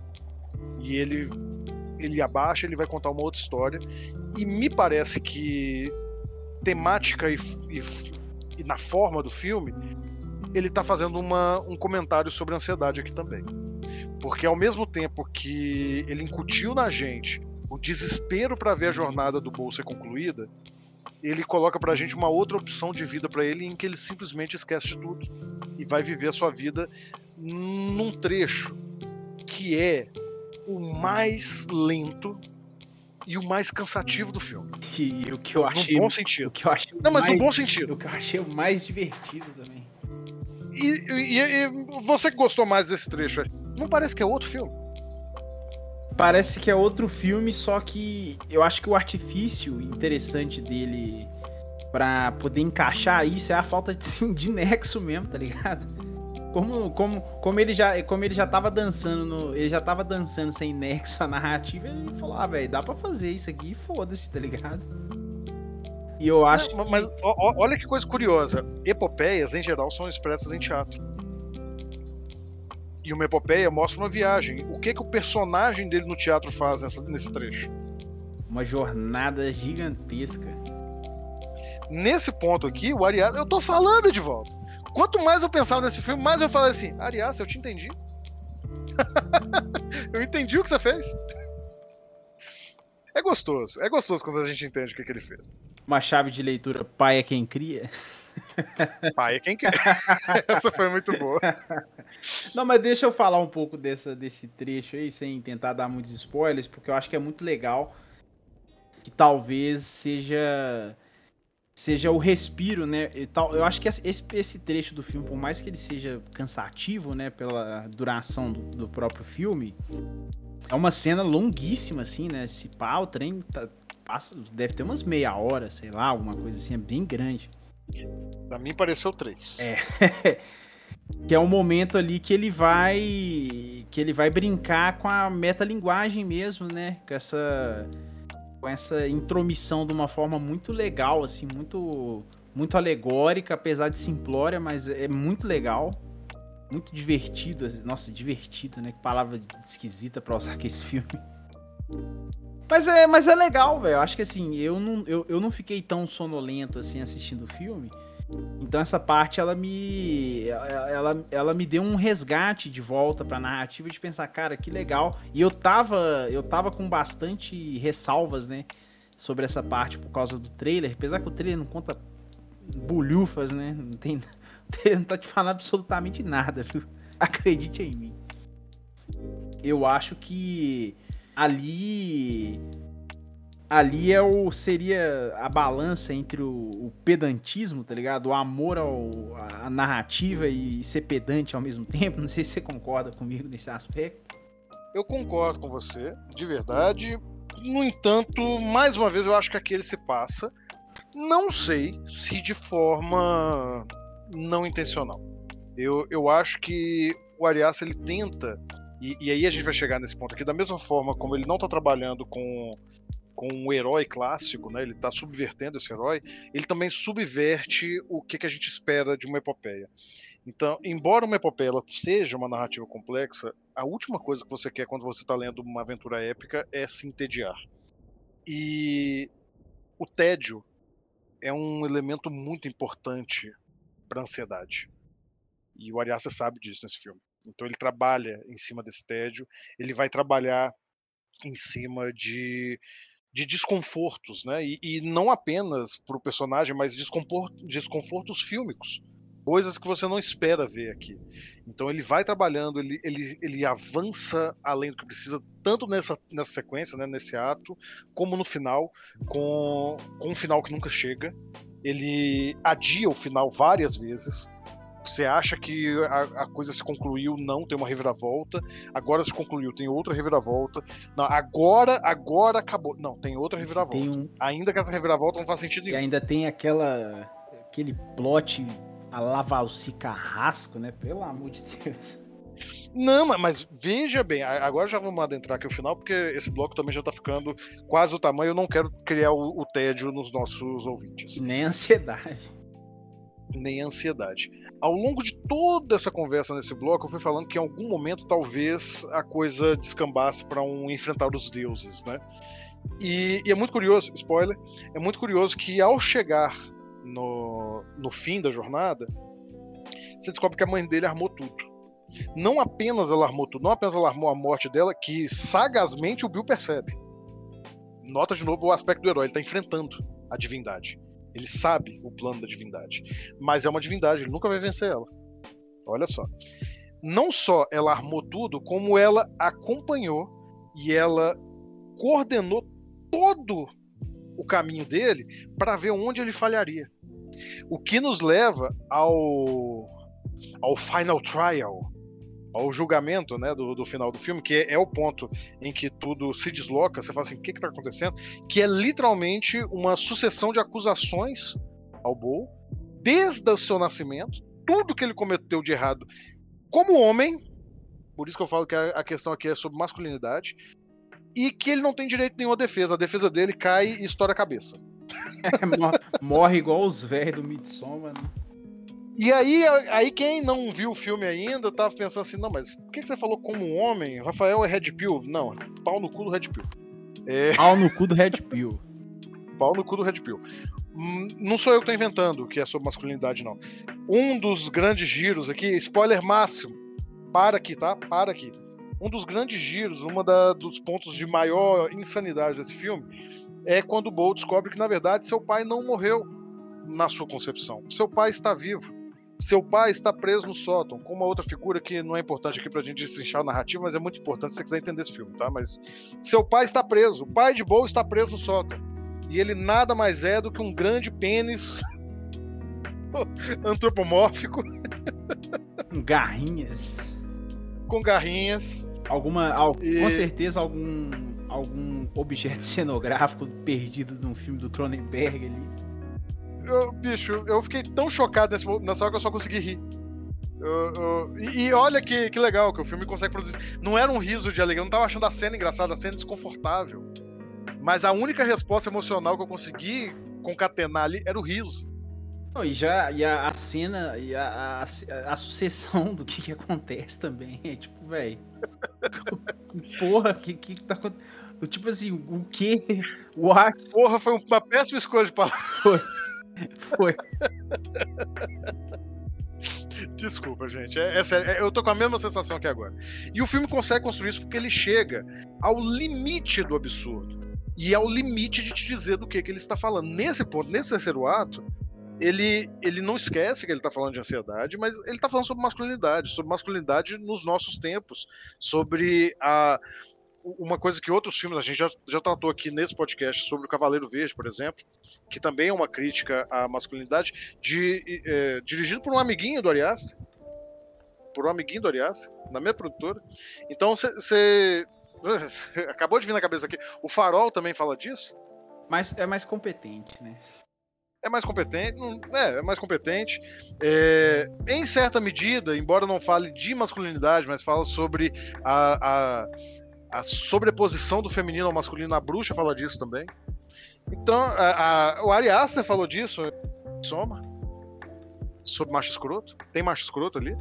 E ele ele abaixa, ele vai contar uma outra história. E me parece que temática e, e, e na forma do filme, ele está fazendo uma, um comentário sobre ansiedade aqui também. Porque ao mesmo tempo que ele incutiu na gente o desespero para ver a jornada do Bolsa concluída, ele coloca pra gente uma outra opção de vida para ele em que ele simplesmente esquece de tudo e vai viver a sua vida num trecho que é o mais lento e o mais cansativo do filme. E o que eu achei. no bom O sentido. que eu achei Não, mas mais, no bom sentido. O que eu achei o mais divertido também. E, e- e você que gostou mais desse trecho aí, não parece que é outro filme? Parece que é outro filme, só que eu acho que o artifício interessante dele pra poder encaixar isso é a falta de, de nexo mesmo, tá ligado? Como, como, como, ele já, como ele já tava dançando no, ele já tava dançando sem nexo a narrativa, ele falou, ah, velho, dá pra fazer isso aqui e foda-se, tá ligado? E eu acho Mas, mas, olha que coisa curiosa. Epopeias, em geral, são expressas em teatro. E uma epopeia mostra uma viagem. O que que o personagem dele no teatro faz nessa- nesse trecho? uma jornada gigantesca. Nesse ponto aqui, o Arias. Eu tô falando de volta. Quanto mais eu pensava nesse filme, mais eu falei assim: Arias, eu te entendi. eu entendi o que você fez. É gostoso. É gostoso quando a gente entende o que, que ele fez. Uma chave de leitura, pai é quem cria. Pai, é quem quer. Essa foi muito boa. Não, mas deixa eu falar um pouco dessa, desse trecho aí, sem tentar dar muitos spoilers, porque eu acho que é muito legal. Que talvez seja seja o respiro, né? E tal, eu acho que esse, esse trecho do filme, por mais que ele seja cansativo, né, pela duração do, do próprio filme, é uma cena longuíssima, assim, né? Se pá, o trem tá- passa, deve ter umas meia hora, sei lá, alguma coisa assim, é bem grande. Pra mim pareceu três. É. que é um momento ali que ele vai que ele vai brincar com a metalinguagem mesmo, né? Com essa com essa intromissão de uma forma muito legal, assim, muito muito alegórica, apesar de simplória, mas é muito legal. Muito divertido, nossa, divertido, né? Que palavra esquisita pra usar aqui esse filme. Mas é, mas é legal, velho. Acho que assim, eu não, eu, eu não fiquei tão sonolento assim assistindo o filme. Então essa parte ela me ela, ela me deu um resgate de volta pra narrativa de pensar, cara, que legal. E eu tava eu tava com bastante ressalvas, né, sobre essa parte por causa do trailer, apesar que o trailer não conta bulhufas, né? Não tem não tá te falando absolutamente nada, viu? Acredite em mim. Eu acho que ali ali é o seria a balança entre o, o pedantismo, tá ligado? O amor ao, à narrativa e ser pedante ao mesmo tempo. Não sei se você concorda comigo nesse aspecto. Eu concordo com você, de verdade. No entanto, mais uma vez, eu acho que aqui ele se passa. Não sei se de forma não intencional. Eu, eu acho que o Arias ele tenta, e, e aí a gente vai chegar nesse ponto aqui, da mesma forma como ele não está trabalhando com, com um herói clássico, né? ele está subvertendo esse herói, ele também subverte o que, que a gente espera de uma epopeia. Então, embora uma epopeia seja uma narrativa complexa, a última coisa que você quer quando você está lendo uma aventura épica é se entediar. E o tédio é um elemento muito importante para ansiedade. E o Ariasa sabe disso nesse filme. Então ele trabalha em cima desse tédio, ele vai trabalhar em cima de, de desconfortos, né? E, e não apenas para o personagem, mas desconfor- desconfortos fílmicos coisas que você não espera ver aqui. Então ele vai trabalhando, ele, ele, ele avança além do que precisa, tanto nessa, nessa sequência, né, nesse ato, como no final, com, com um final que nunca chega. Ele adia o final várias vezes. Você acha que a, a coisa se concluiu, não, tem uma reviravolta. Agora se concluiu, tem outra reviravolta. Não, agora, agora acabou. Não, tem outra reviravolta. Tem um, Ainda que essa reviravolta não faz sentido e nenhum. ainda tem aquela aquele plot a Lavalci Carrasco, né? Pelo amor de Deus. Não, mas, veja bem, agora já vamos adentrar aqui o final, porque esse bloco também já tá ficando quase o tamanho, eu não quero criar o, o tédio nos nossos ouvintes, Nem ansiedade. Nem ansiedade. Ao longo de toda essa conversa nesse bloco, eu fui falando que em algum momento talvez a coisa descambasse para um enfrentar os deuses, né? E, e é muito curioso, spoiler, é muito curioso que ao chegar no, no fim da jornada, você descobre que a mãe dele armou tudo. Não apenas ela armou tudo, não apenas ela armou a morte dela, que sagazmente o Bill percebe. Nota de novo o aspecto do herói, ele tá enfrentando a divindade. Ele sabe o plano da divindade. Mas é uma divindade, ele nunca vai vencer ela. Olha só. Não só ela armou tudo, como ela acompanhou e ela coordenou todo o caminho dele para ver onde ele falharia. O que nos leva ao, ao final trial, ao julgamento né, do, do final do filme, que é, é, o ponto em que tudo se desloca, você fala assim, o que está acontecendo? Que é literalmente uma sucessão de acusações ao Bo, desde o seu nascimento, tudo que ele cometeu de errado como homem, por isso que eu falo que a questão aqui é sobre masculinidade, e que ele não tem direito nenhuma defesa. A defesa dele cai e estoura a cabeça. É, morre igual os velhos do Midsommar, né? E aí, aí quem não viu o filme ainda tava pensando assim, não, mas por que, você falou como um homem? O Rafael é Red Pill? Não, pau no cu do Red Pill. É... Pau no cu do Red Pill. Pau no cu do Red Pill. Hum, não sou eu que tô inventando que é sobre masculinidade, não. Um dos grandes giros aqui, spoiler máximo. Para aqui, tá? Para aqui. Um dos grandes giros, uma dos pontos de maior insanidade desse filme, é quando o Bo descobre que, na verdade, seu pai não morreu na sua concepção. Seu pai está vivo. Seu pai está preso no sótão, com uma outra figura que não é importante aqui pra gente destrinchar a narrativa, mas é muito importante se você quiser entender esse filme, tá? Mas seu pai está preso, o pai de Bo está preso no sótão. E ele nada mais é do que um grande pênis antropomórfico. Com garrinhas. Com garrinhas. Alguma. Al, e... Com certeza algum. algum objeto cenográfico perdido num filme do Cronenberg ali. Eu, bicho, eu fiquei tão chocado nesse, nessa hora que eu só consegui rir. Eu, eu, e, e, olha que, que legal que o filme consegue produzir. Não era um riso de alegria, eu não tava achando a cena engraçada, a cena desconfortável. Mas a única resposta emocional que eu consegui concatenar ali era o riso. Não, e já e a, a cena e a, a, a, sucessão do que, que acontece também é tipo, velho. porra, que que tá acontecendo? Tipo assim, o que? O ar. Porra, foi uma péssima escolha de palavras. Foi. Foi. Desculpa, gente. É, é é, eu tô com a mesma sensação aqui agora. E o filme consegue construir isso porque ele chega ao limite do absurdo e ao limite de te dizer do que, que ele está falando. Nesse ponto, nesse terceiro ato, ele, ele não esquece que ele está falando de ansiedade, mas ele está falando sobre masculinidade, sobre masculinidade nos nossos tempos, sobre a uma coisa que outros filmes, a gente já, já tratou aqui nesse podcast sobre o Cavaleiro Verde, por exemplo, que também é uma crítica à masculinidade, de, é, dirigido por um amiguinho do Arias, por um amiguinho do Arias, na minha produtora. Então você Acabou de vir na cabeça aqui. O Farol também fala disso? Mas é mais competente, né? É mais competente, é, é mais competente. É, em certa medida, embora não fale de masculinidade, mas fala sobre a, a, a sobreposição do feminino ao masculino. A bruxa fala disso também. Então, a, a, o Ari falou disso, soma, sobre macho escroto. Tem macho escroto ali.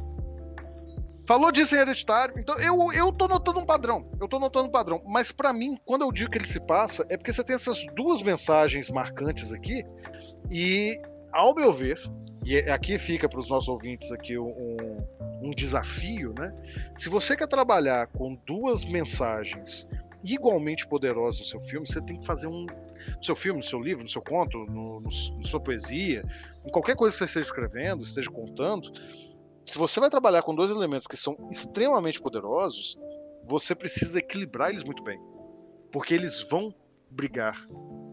Falou disso em Hereditário. Então eu, eu tô notando um padrão. Eu tô notando um padrão. Mas para mim, quando eu digo que ele se passa, é porque você tem essas duas mensagens marcantes aqui. E, ao meu ver, e é, aqui fica para os nossos ouvintes aqui um, um desafio, né? Se você quer trabalhar com duas mensagens igualmente poderosas no seu filme, você tem que fazer um. No seu filme, no seu livro, no seu conto, no, no, na sua poesia, em qualquer coisa que você esteja escrevendo, esteja contando, se você vai trabalhar com dois elementos que são extremamente poderosos, você precisa equilibrar eles muito bem. Porque eles vão brigar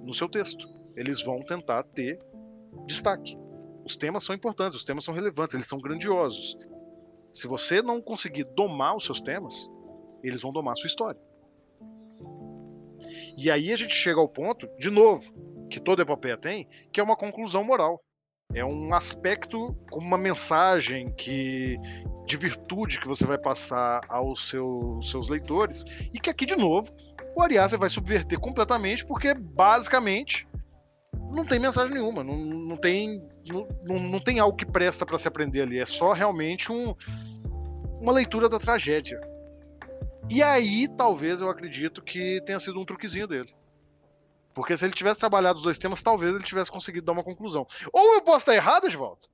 no seu texto. Eles vão tentar ter destaque. Os temas são importantes, os temas são relevantes, eles são grandiosos. Se você não conseguir domar os seus temas, eles vão domar a sua história. E aí a gente chega ao ponto, de novo, que toda epopeia tem, que é uma conclusão moral é um aspecto uma mensagem que de virtude que você vai passar aos seus, seus leitores e que aqui de novo o Ariasa vai subverter completamente porque basicamente não tem mensagem nenhuma, não, não tem não, não tem algo que presta para se aprender ali, é só realmente um, uma leitura da tragédia. E aí talvez eu acredito que tenha sido um truquezinho dele. Porque se ele tivesse trabalhado os dois temas, talvez ele tivesse conseguido dar uma conclusão. Ou eu posso estar errado, Edvaldo.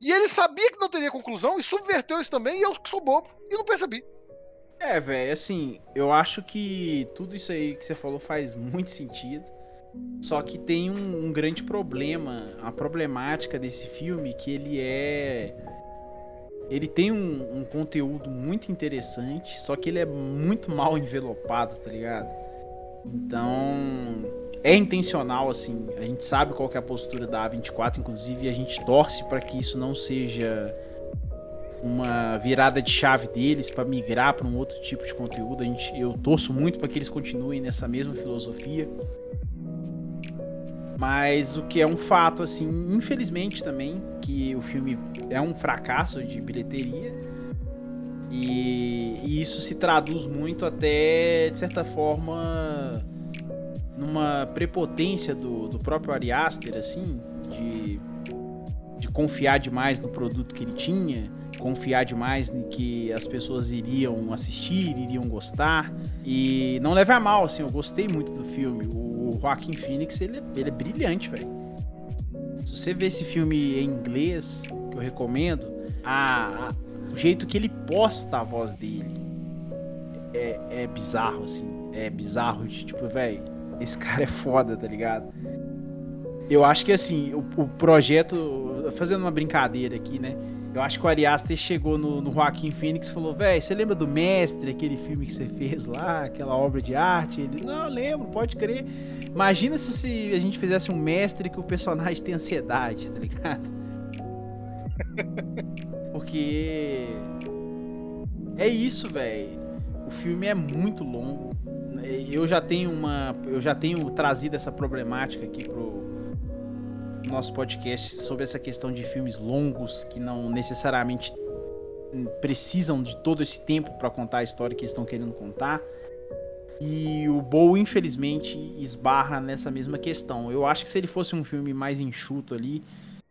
E ele sabia que não teria conclusão e subverteu isso também, e eu que sou bobo e não percebi. É, velho, assim, eu acho que tudo isso aí que você falou faz muito sentido. Só que tem um, um grande problema, a problemática desse filme que ele é ele tem um, um, conteúdo muito interessante, só que ele é muito mal envelopado, tá ligado? Então, é intencional, assim. A gente sabe qual é a postura da A24, inclusive a gente torce para que isso não seja uma virada de chave deles para migrar para um outro tipo de conteúdo. A gente, eu torço muito para que eles continuem nessa mesma filosofia. Mas o que é um fato, assim, infelizmente também, que o filme é um fracasso de bilheteria. E, e isso se traduz muito até, de certa forma, numa prepotência do, do próprio Ari Aster, assim, de, de confiar demais no produto que ele tinha, confiar demais em que as pessoas iriam assistir, iriam gostar. E não leve a mal, assim, eu gostei muito do filme. O Joaquim Phoenix, ele, é, ele é brilhante, velho. Se você ver esse filme em inglês, que eu recomendo, a, a, o jeito que ele posta a voz dele é, é bizarro, assim. É bizarro de tipo, velho, esse cara é foda, tá ligado? Eu acho que assim, o, o projeto, fazendo uma brincadeira aqui, né? Eu acho que o Ari Aster chegou no, no Joaquim Phoenix e falou: velho, você lembra do Mestre, aquele filme que você fez lá, aquela obra de arte? Ele, não, lembro, pode crer. Imagina se, se a gente fizesse um Mestre que o personagem tem ansiedade, tá ligado? Porque. É isso, velho. O filme é muito longo. Eu já tenho uma. Eu já tenho trazido essa problemática aqui pro nosso podcast sobre essa questão de filmes longos que não necessariamente precisam de todo esse tempo para contar a história que eles estão querendo contar. E o Bow, infelizmente, esbarra nessa mesma questão. Eu acho que se ele fosse um filme mais enxuto ali,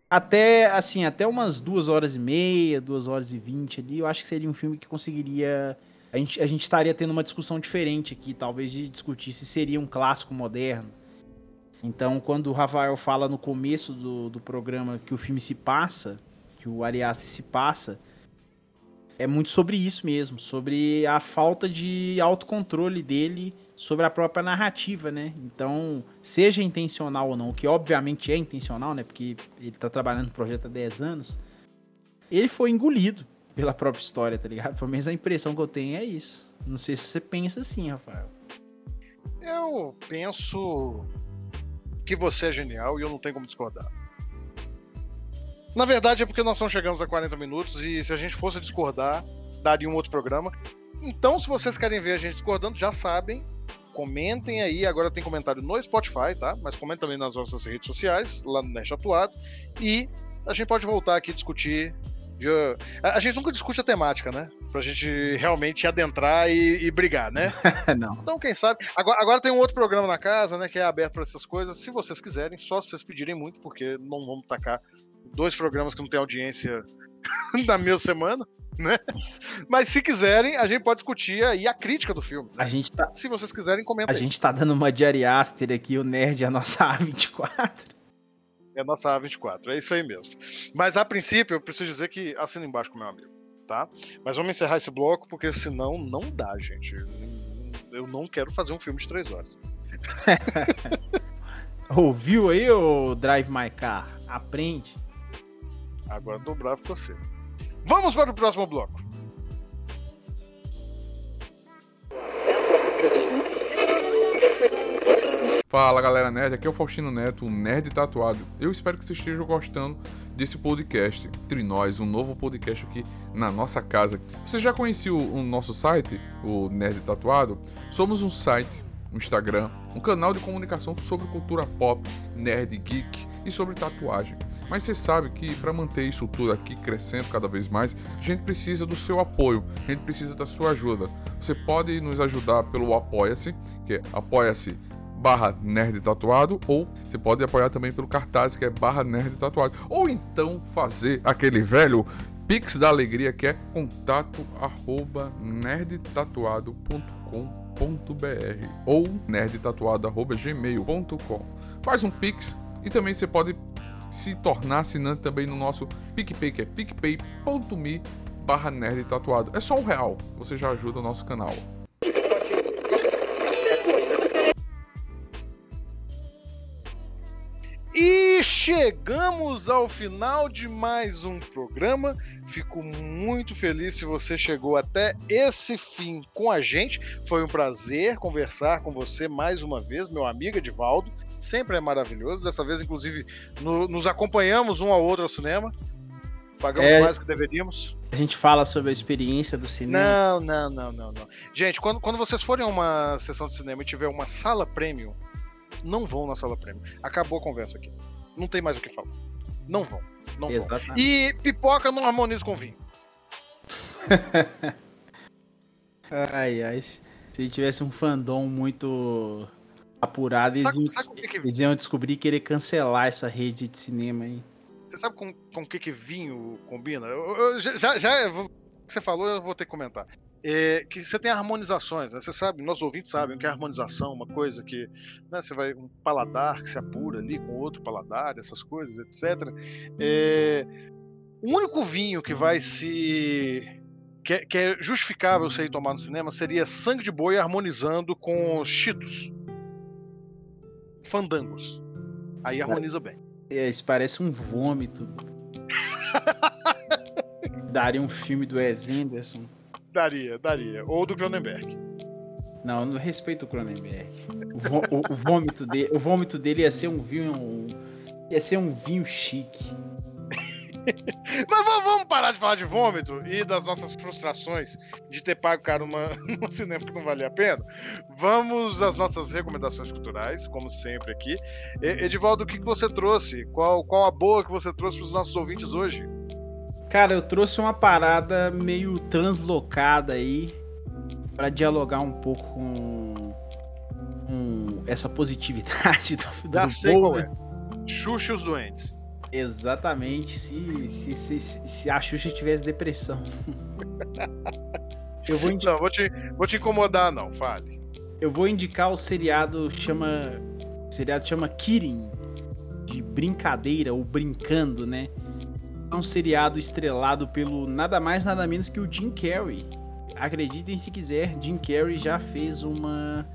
até assim, até umas duas horas e meia, duas horas e vinte ali, eu acho que seria um filme que conseguiria. A gente, a gente estaria tendo uma discussão diferente aqui, talvez de discutir se seria um clássico moderno então, quando o Rafael fala no começo do, do programa que o filme se passa, que o Ariaste se passa, é muito sobre isso mesmo, sobre a falta de autocontrole dele sobre a própria narrativa, né? Então, seja intencional ou não, que obviamente é intencional, né? Porque ele tá trabalhando no projeto há 10 anos, ele foi engolido pela própria história, tá ligado? Pelo menos a impressão que eu tenho é isso. Não sei se você pensa assim, Rafael. Eu penso que você é genial e eu não tenho como discordar. Na verdade é porque nós não chegamos a 40 minutos e se a gente fosse discordar, daria um outro programa. Então, se vocês querem ver a gente discordando, já sabem, comentem aí. Agora tem comentário no Spotify, tá? Mas comentem também nas nossas redes sociais, lá no Nest Atuado. E a gente pode voltar aqui discutir a, gente nunca discute a temática, né? Pra gente realmente adentrar e, e brigar, né? não. Então, quem sabe. Agora, agora, tem um outro programa na casa, né? Que é aberto para essas coisas. Se vocês quiserem, só se vocês pedirem muito, porque não vamos tacar dois programas que não tem audiência na mesma semana. Né? Mas se quiserem, a gente pode discutir aí a crítica do filme. Né? A gente tá... Se vocês quiserem, comenta A aí. gente tá dando uma diariaster aqui, o nerd é a nossa A24. É nossa A24, é isso aí mesmo. Mas a princípio, eu preciso dizer que assina embaixo com meu amigo, tá? Mas vamos encerrar esse bloco, porque senão não dá, gente. Eu não quero fazer um filme de três horas. Ouviu aí, o Drive My Car? Aprende. Agora bravo com você. Vamos para o próximo bloco. Fala galera nerd, aqui é o Faustino Neto, o Nerd Tatuado. Eu espero que vocês estejam gostando desse podcast, Entre Nós, um novo podcast aqui na nossa casa. Você já conhecia o nosso site, o Nerd Tatuado? Somos um site, um Instagram, um canal de comunicação sobre cultura pop, nerd, geek e sobre tatuagem. Mas você sabe que para manter isso tudo aqui crescendo cada vez mais, a gente precisa do seu apoio, a gente precisa da sua ajuda. Você pode nos ajudar pelo Apoia-se, que é apoia-se barra nerd tatuado, ou você pode apoiar também pelo cartaz que é barra nerd tatuado, ou então fazer aquele velho Pix da Alegria que é contato arroba nerdtatuado.com.br ou nerdtatuado.gmail.com Faz um Pix e também você pode se tornar assinante também no nosso PicPay, que é picpay.me barra nerd tatuado. É só um real, você já ajuda o nosso canal. chegamos ao final de mais um programa. Fico muito feliz se você chegou até esse fim com a gente. Foi um prazer conversar com você mais uma vez, meu amigo Edivaldo. Sempre é maravilhoso. Dessa vez, inclusive, no, nos acompanhamos um ao outro ao cinema. Pagamos É. mais do que deveríamos. A gente fala sobre a experiência do cinema. Não, não, não, não, não. Gente, quando, quando vocês forem a uma sessão de cinema e tiver uma sala premium, não vão na sala premium. Acabou a conversa aqui. Não tem mais o que falar. Não vão. Não vão. Exatamente. E pipoca não harmoniza com vinho. Ai, ai. Se tivesse um fandom muito apurado, eles, Sabe, iam, que, que, eles iam descobrir e querer cancelar essa rede de cinema aí. você sabe com, com o que, que vinho combina? Eu, eu- já, já, vou- você falou, eu vou ter que comentar. É, que você tem harmonizações, né? Você sabe, nossos ouvintes sabem o que é harmonização, uma coisa que né, você vai um paladar que se apura ali com outro paladar, essas coisas, etc. É, o único vinho que vai se que é, que é justificável você ir tomar no cinema seria sangue de boi harmonizando com cheetos, fandangos. Aí Isso harmoniza bem. É, Isso parece um vômito. Daria um filme do Wes Anderson. Daria, daria. Ou do Cronenberg. Não, eu não respeito o Cronenberg. O, o- o vômito dele, o vômito dele ia ser um vinho. um- ia ser um vinho chique. Mas vamos, parar de falar de vômito e das nossas frustrações de ter pago caro uma, no cinema que não valia a pena. Vamos às nossas recomendações culturais, como sempre aqui. Edivaldo, o que que você trouxe? Qual, qual a boa que você trouxe para os nossos ouvintes hoje? Cara, eu trouxe uma parada meio translocada aí pra dialogar um pouco com, com essa positividade do, do Já sei povo. qual é. Xuxa e os doentes. Exatamente, se, se, se, se a Xuxa tivesse depressão. Eu vou, indi- Não, vou te, vou te incomodar, não. Fale. eu vou indicar o seriado chama. O seriado chama Kirin, de brincadeira ou brincando, né? É um seriado estrelado pelo nada mais nada menos que o Jim Carrey. Acreditem se quiser, Jim Carrey já fez uma.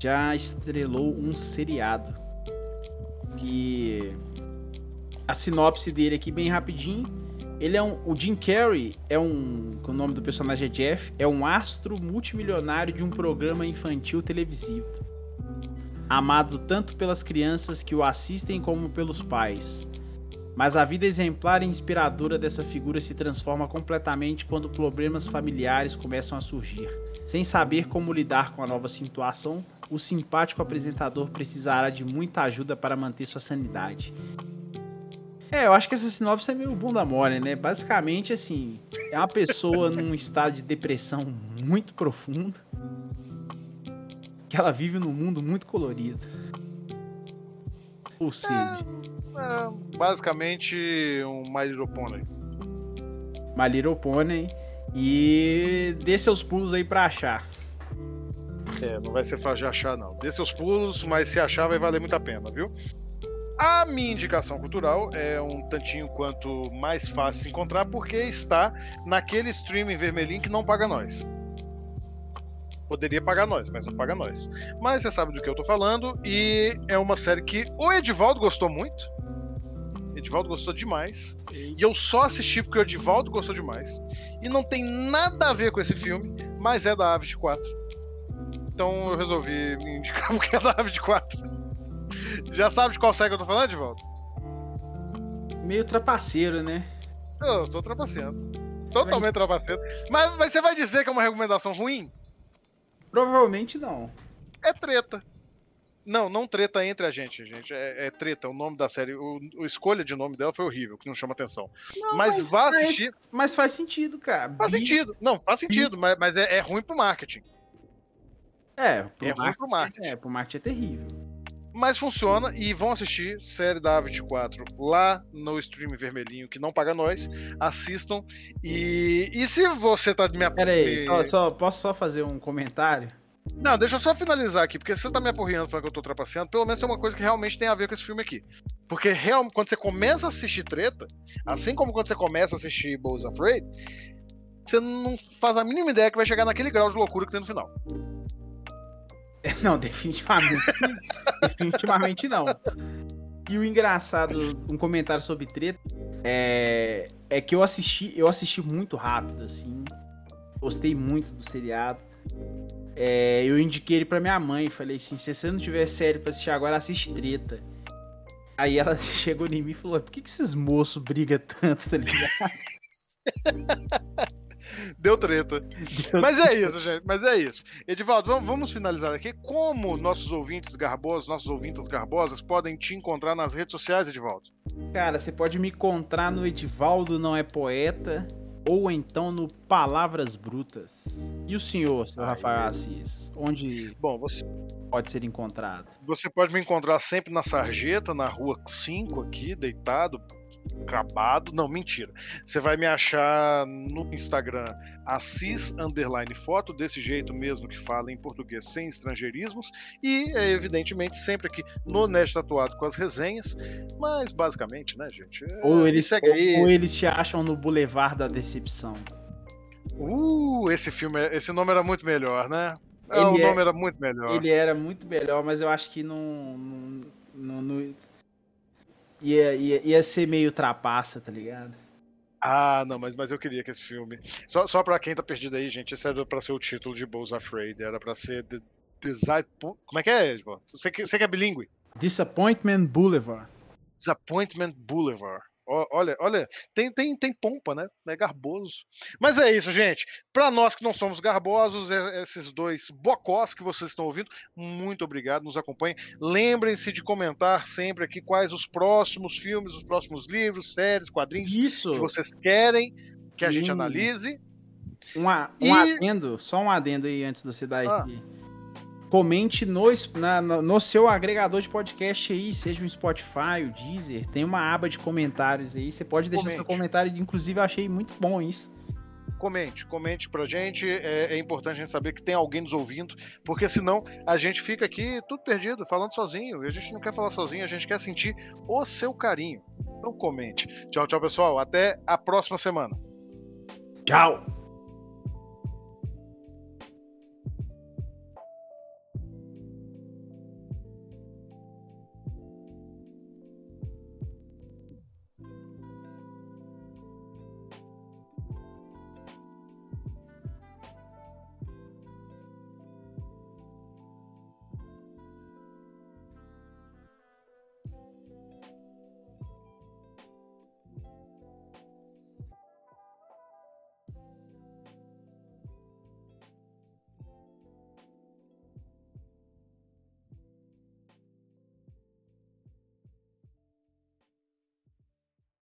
Já estrelou um seriado. Que. A sinopse dele aqui, bem rapidinho. Ele é um. O Jim Carrey é um. O nome do personagem é Jeff. É um astro multimilionário de um programa infantil televisivo. Amado tanto pelas crianças que o assistem como pelos pais. Mas a vida exemplar e inspiradora dessa figura se transforma completamente quando problemas familiares começam a surgir. Sem saber como lidar com a nova situação, o simpático apresentador precisará de muita ajuda para manter sua sanidade. É, eu acho que essa sinopse é meio bunda mole, né? Basicamente, assim, é uma pessoa num estado de depressão muito profundo, que ela vive num mundo muito colorido. Ou seja, É, basicamente, um My Little Pony. My Little Pony e dê seus pulos aí pra achar. É, não vai ser fácil de achar, não. Dê seus pulos, mas se achar vai valer muito a pena, viu? A minha indicação cultural é um tantinho quanto mais fácil de encontrar, porque está naquele streaming vermelhinho que não paga nós. Poderia pagar nós, mas não paga nós. Mas você sabe do que eu tô falando, e é uma série que o Edivaldo gostou muito. Edivaldo gostou demais. E eu só assisti porque o Edivaldo gostou demais. E não tem nada a ver com esse filme, mas é da Ave de 4. Então eu resolvi me indicar porque é da Ave de 4. Já sabe de qual série que eu tô falando, Edivaldo? Meio trapaceiro, né? Eu tô trapaceando. Totalmente trapaceando. Mas, mas você vai dizer que é uma recomendação ruim? Provavelmente não. É treta. Não, não treta entre a gente, gente. É, é treta, o nome da série. O, o escolha de nome dela foi horrível, que não chama atenção. Não, Mas vá faz- assistir. Mas faz sentido, cara. Faz sentido. Não, faz sentido, mas, mas é, é ruim pro marketing. É, pro É ruim marketing, pro marketing. é, pro marketing é terrível. Mas funciona e vão assistir série da A24 lá no stream vermelhinho que não paga nós. Assistam. E, e se você tá me Pera aí, só, só- posso só fazer um comentário? Não, deixa eu só finalizar aqui, porque se você tá me aporreando falando que eu tô trapaceando, pelo menos tem uma coisa que realmente tem a ver com esse filme aqui. Porque realmente, quando você começa a assistir treta, assim como quando você começa a assistir Bulls Afraid, você não faz a mínima ideia que vai chegar naquele grau de loucura que tem no final. Não, definitivamente. definitivamente não. E o engraçado, um comentário sobre treta, é, é que eu assisti, eu assisti muito rápido, assim. Gostei muito do seriado. É, eu indiquei ele pra minha mãe. Falei assim: se você não tiver série pra assistir agora, assiste treta. Aí ela chegou em mim e falou: por que, que esses moços brigam tanto, tá ligado? Deu treta. Mas é isso, gente. Mas é isso. Edivaldo, vamos, vamos finalizar aqui. Como nossos ouvintes garbosos, nossos ouvintes garbosas podem te encontrar nas redes sociais, Edivaldo? Cara, você pode me encontrar no Edivaldo Não É Poeta ou então no Palavras Brutas. E o senhor, seu Rafael Assis, onde Bom, você... pode ser encontrado? Você pode me encontrar sempre na Sarjeta, na rua 5 aqui, deitado, acabado. Não, mentira. Você vai me achar no Instagram Assis underline foto, desse jeito mesmo que fala em português sem estrangeirismos. E, é, evidentemente, sempre aqui no Nerd Tatuado com as resenhas. Mas, basicamente, né, gente? É, ou, eles, ou, ou eles te acham no Boulevard da Decepção. Uh, esse filme, esse nome era muito melhor, né? É, o nome é, era muito melhor. Ele era muito melhor, mas eu acho que não, não, não ia, ia, ia ser meio trapaça, tá ligado? Ah, não, mas, mas eu queria que esse filme. Só, só pra quem tá perdido aí, gente, esse era pra ser o título de Bulls Afraid. Era pra ser. The, Design... Como é que é, Você que, você que é bilíngue? Disappointment Boulevard. Disappointment Boulevard. Olha, olha, tem, tem, tem pompa, né? É garboso. Mas é isso, gente. Para nós que não somos garbosos, é, esses dois bocós que vocês estão ouvindo, muito obrigado, nos acompanhem. Lembrem-se de comentar sempre aqui quais os próximos filmes, os próximos livros, séries, quadrinhos isso. que vocês querem que a gente analise. Um, um e... adendo, só um adendo aí antes de você dar ah. esse Comente no, na, no seu agregador de podcast aí, seja o Spotify, o Deezer, tem uma aba de comentários aí. Você pode deixar Comente. seu comentário, inclusive eu achei muito bom isso. Comente, comente pra gente. É, é, importante a gente saber que tem alguém nos ouvindo, porque senão a gente fica aqui tudo perdido, falando sozinho. E a gente não quer falar sozinho, a gente quer sentir o seu carinho. Então comente. Tchau, tchau, pessoal. Até a próxima semana. Tchau!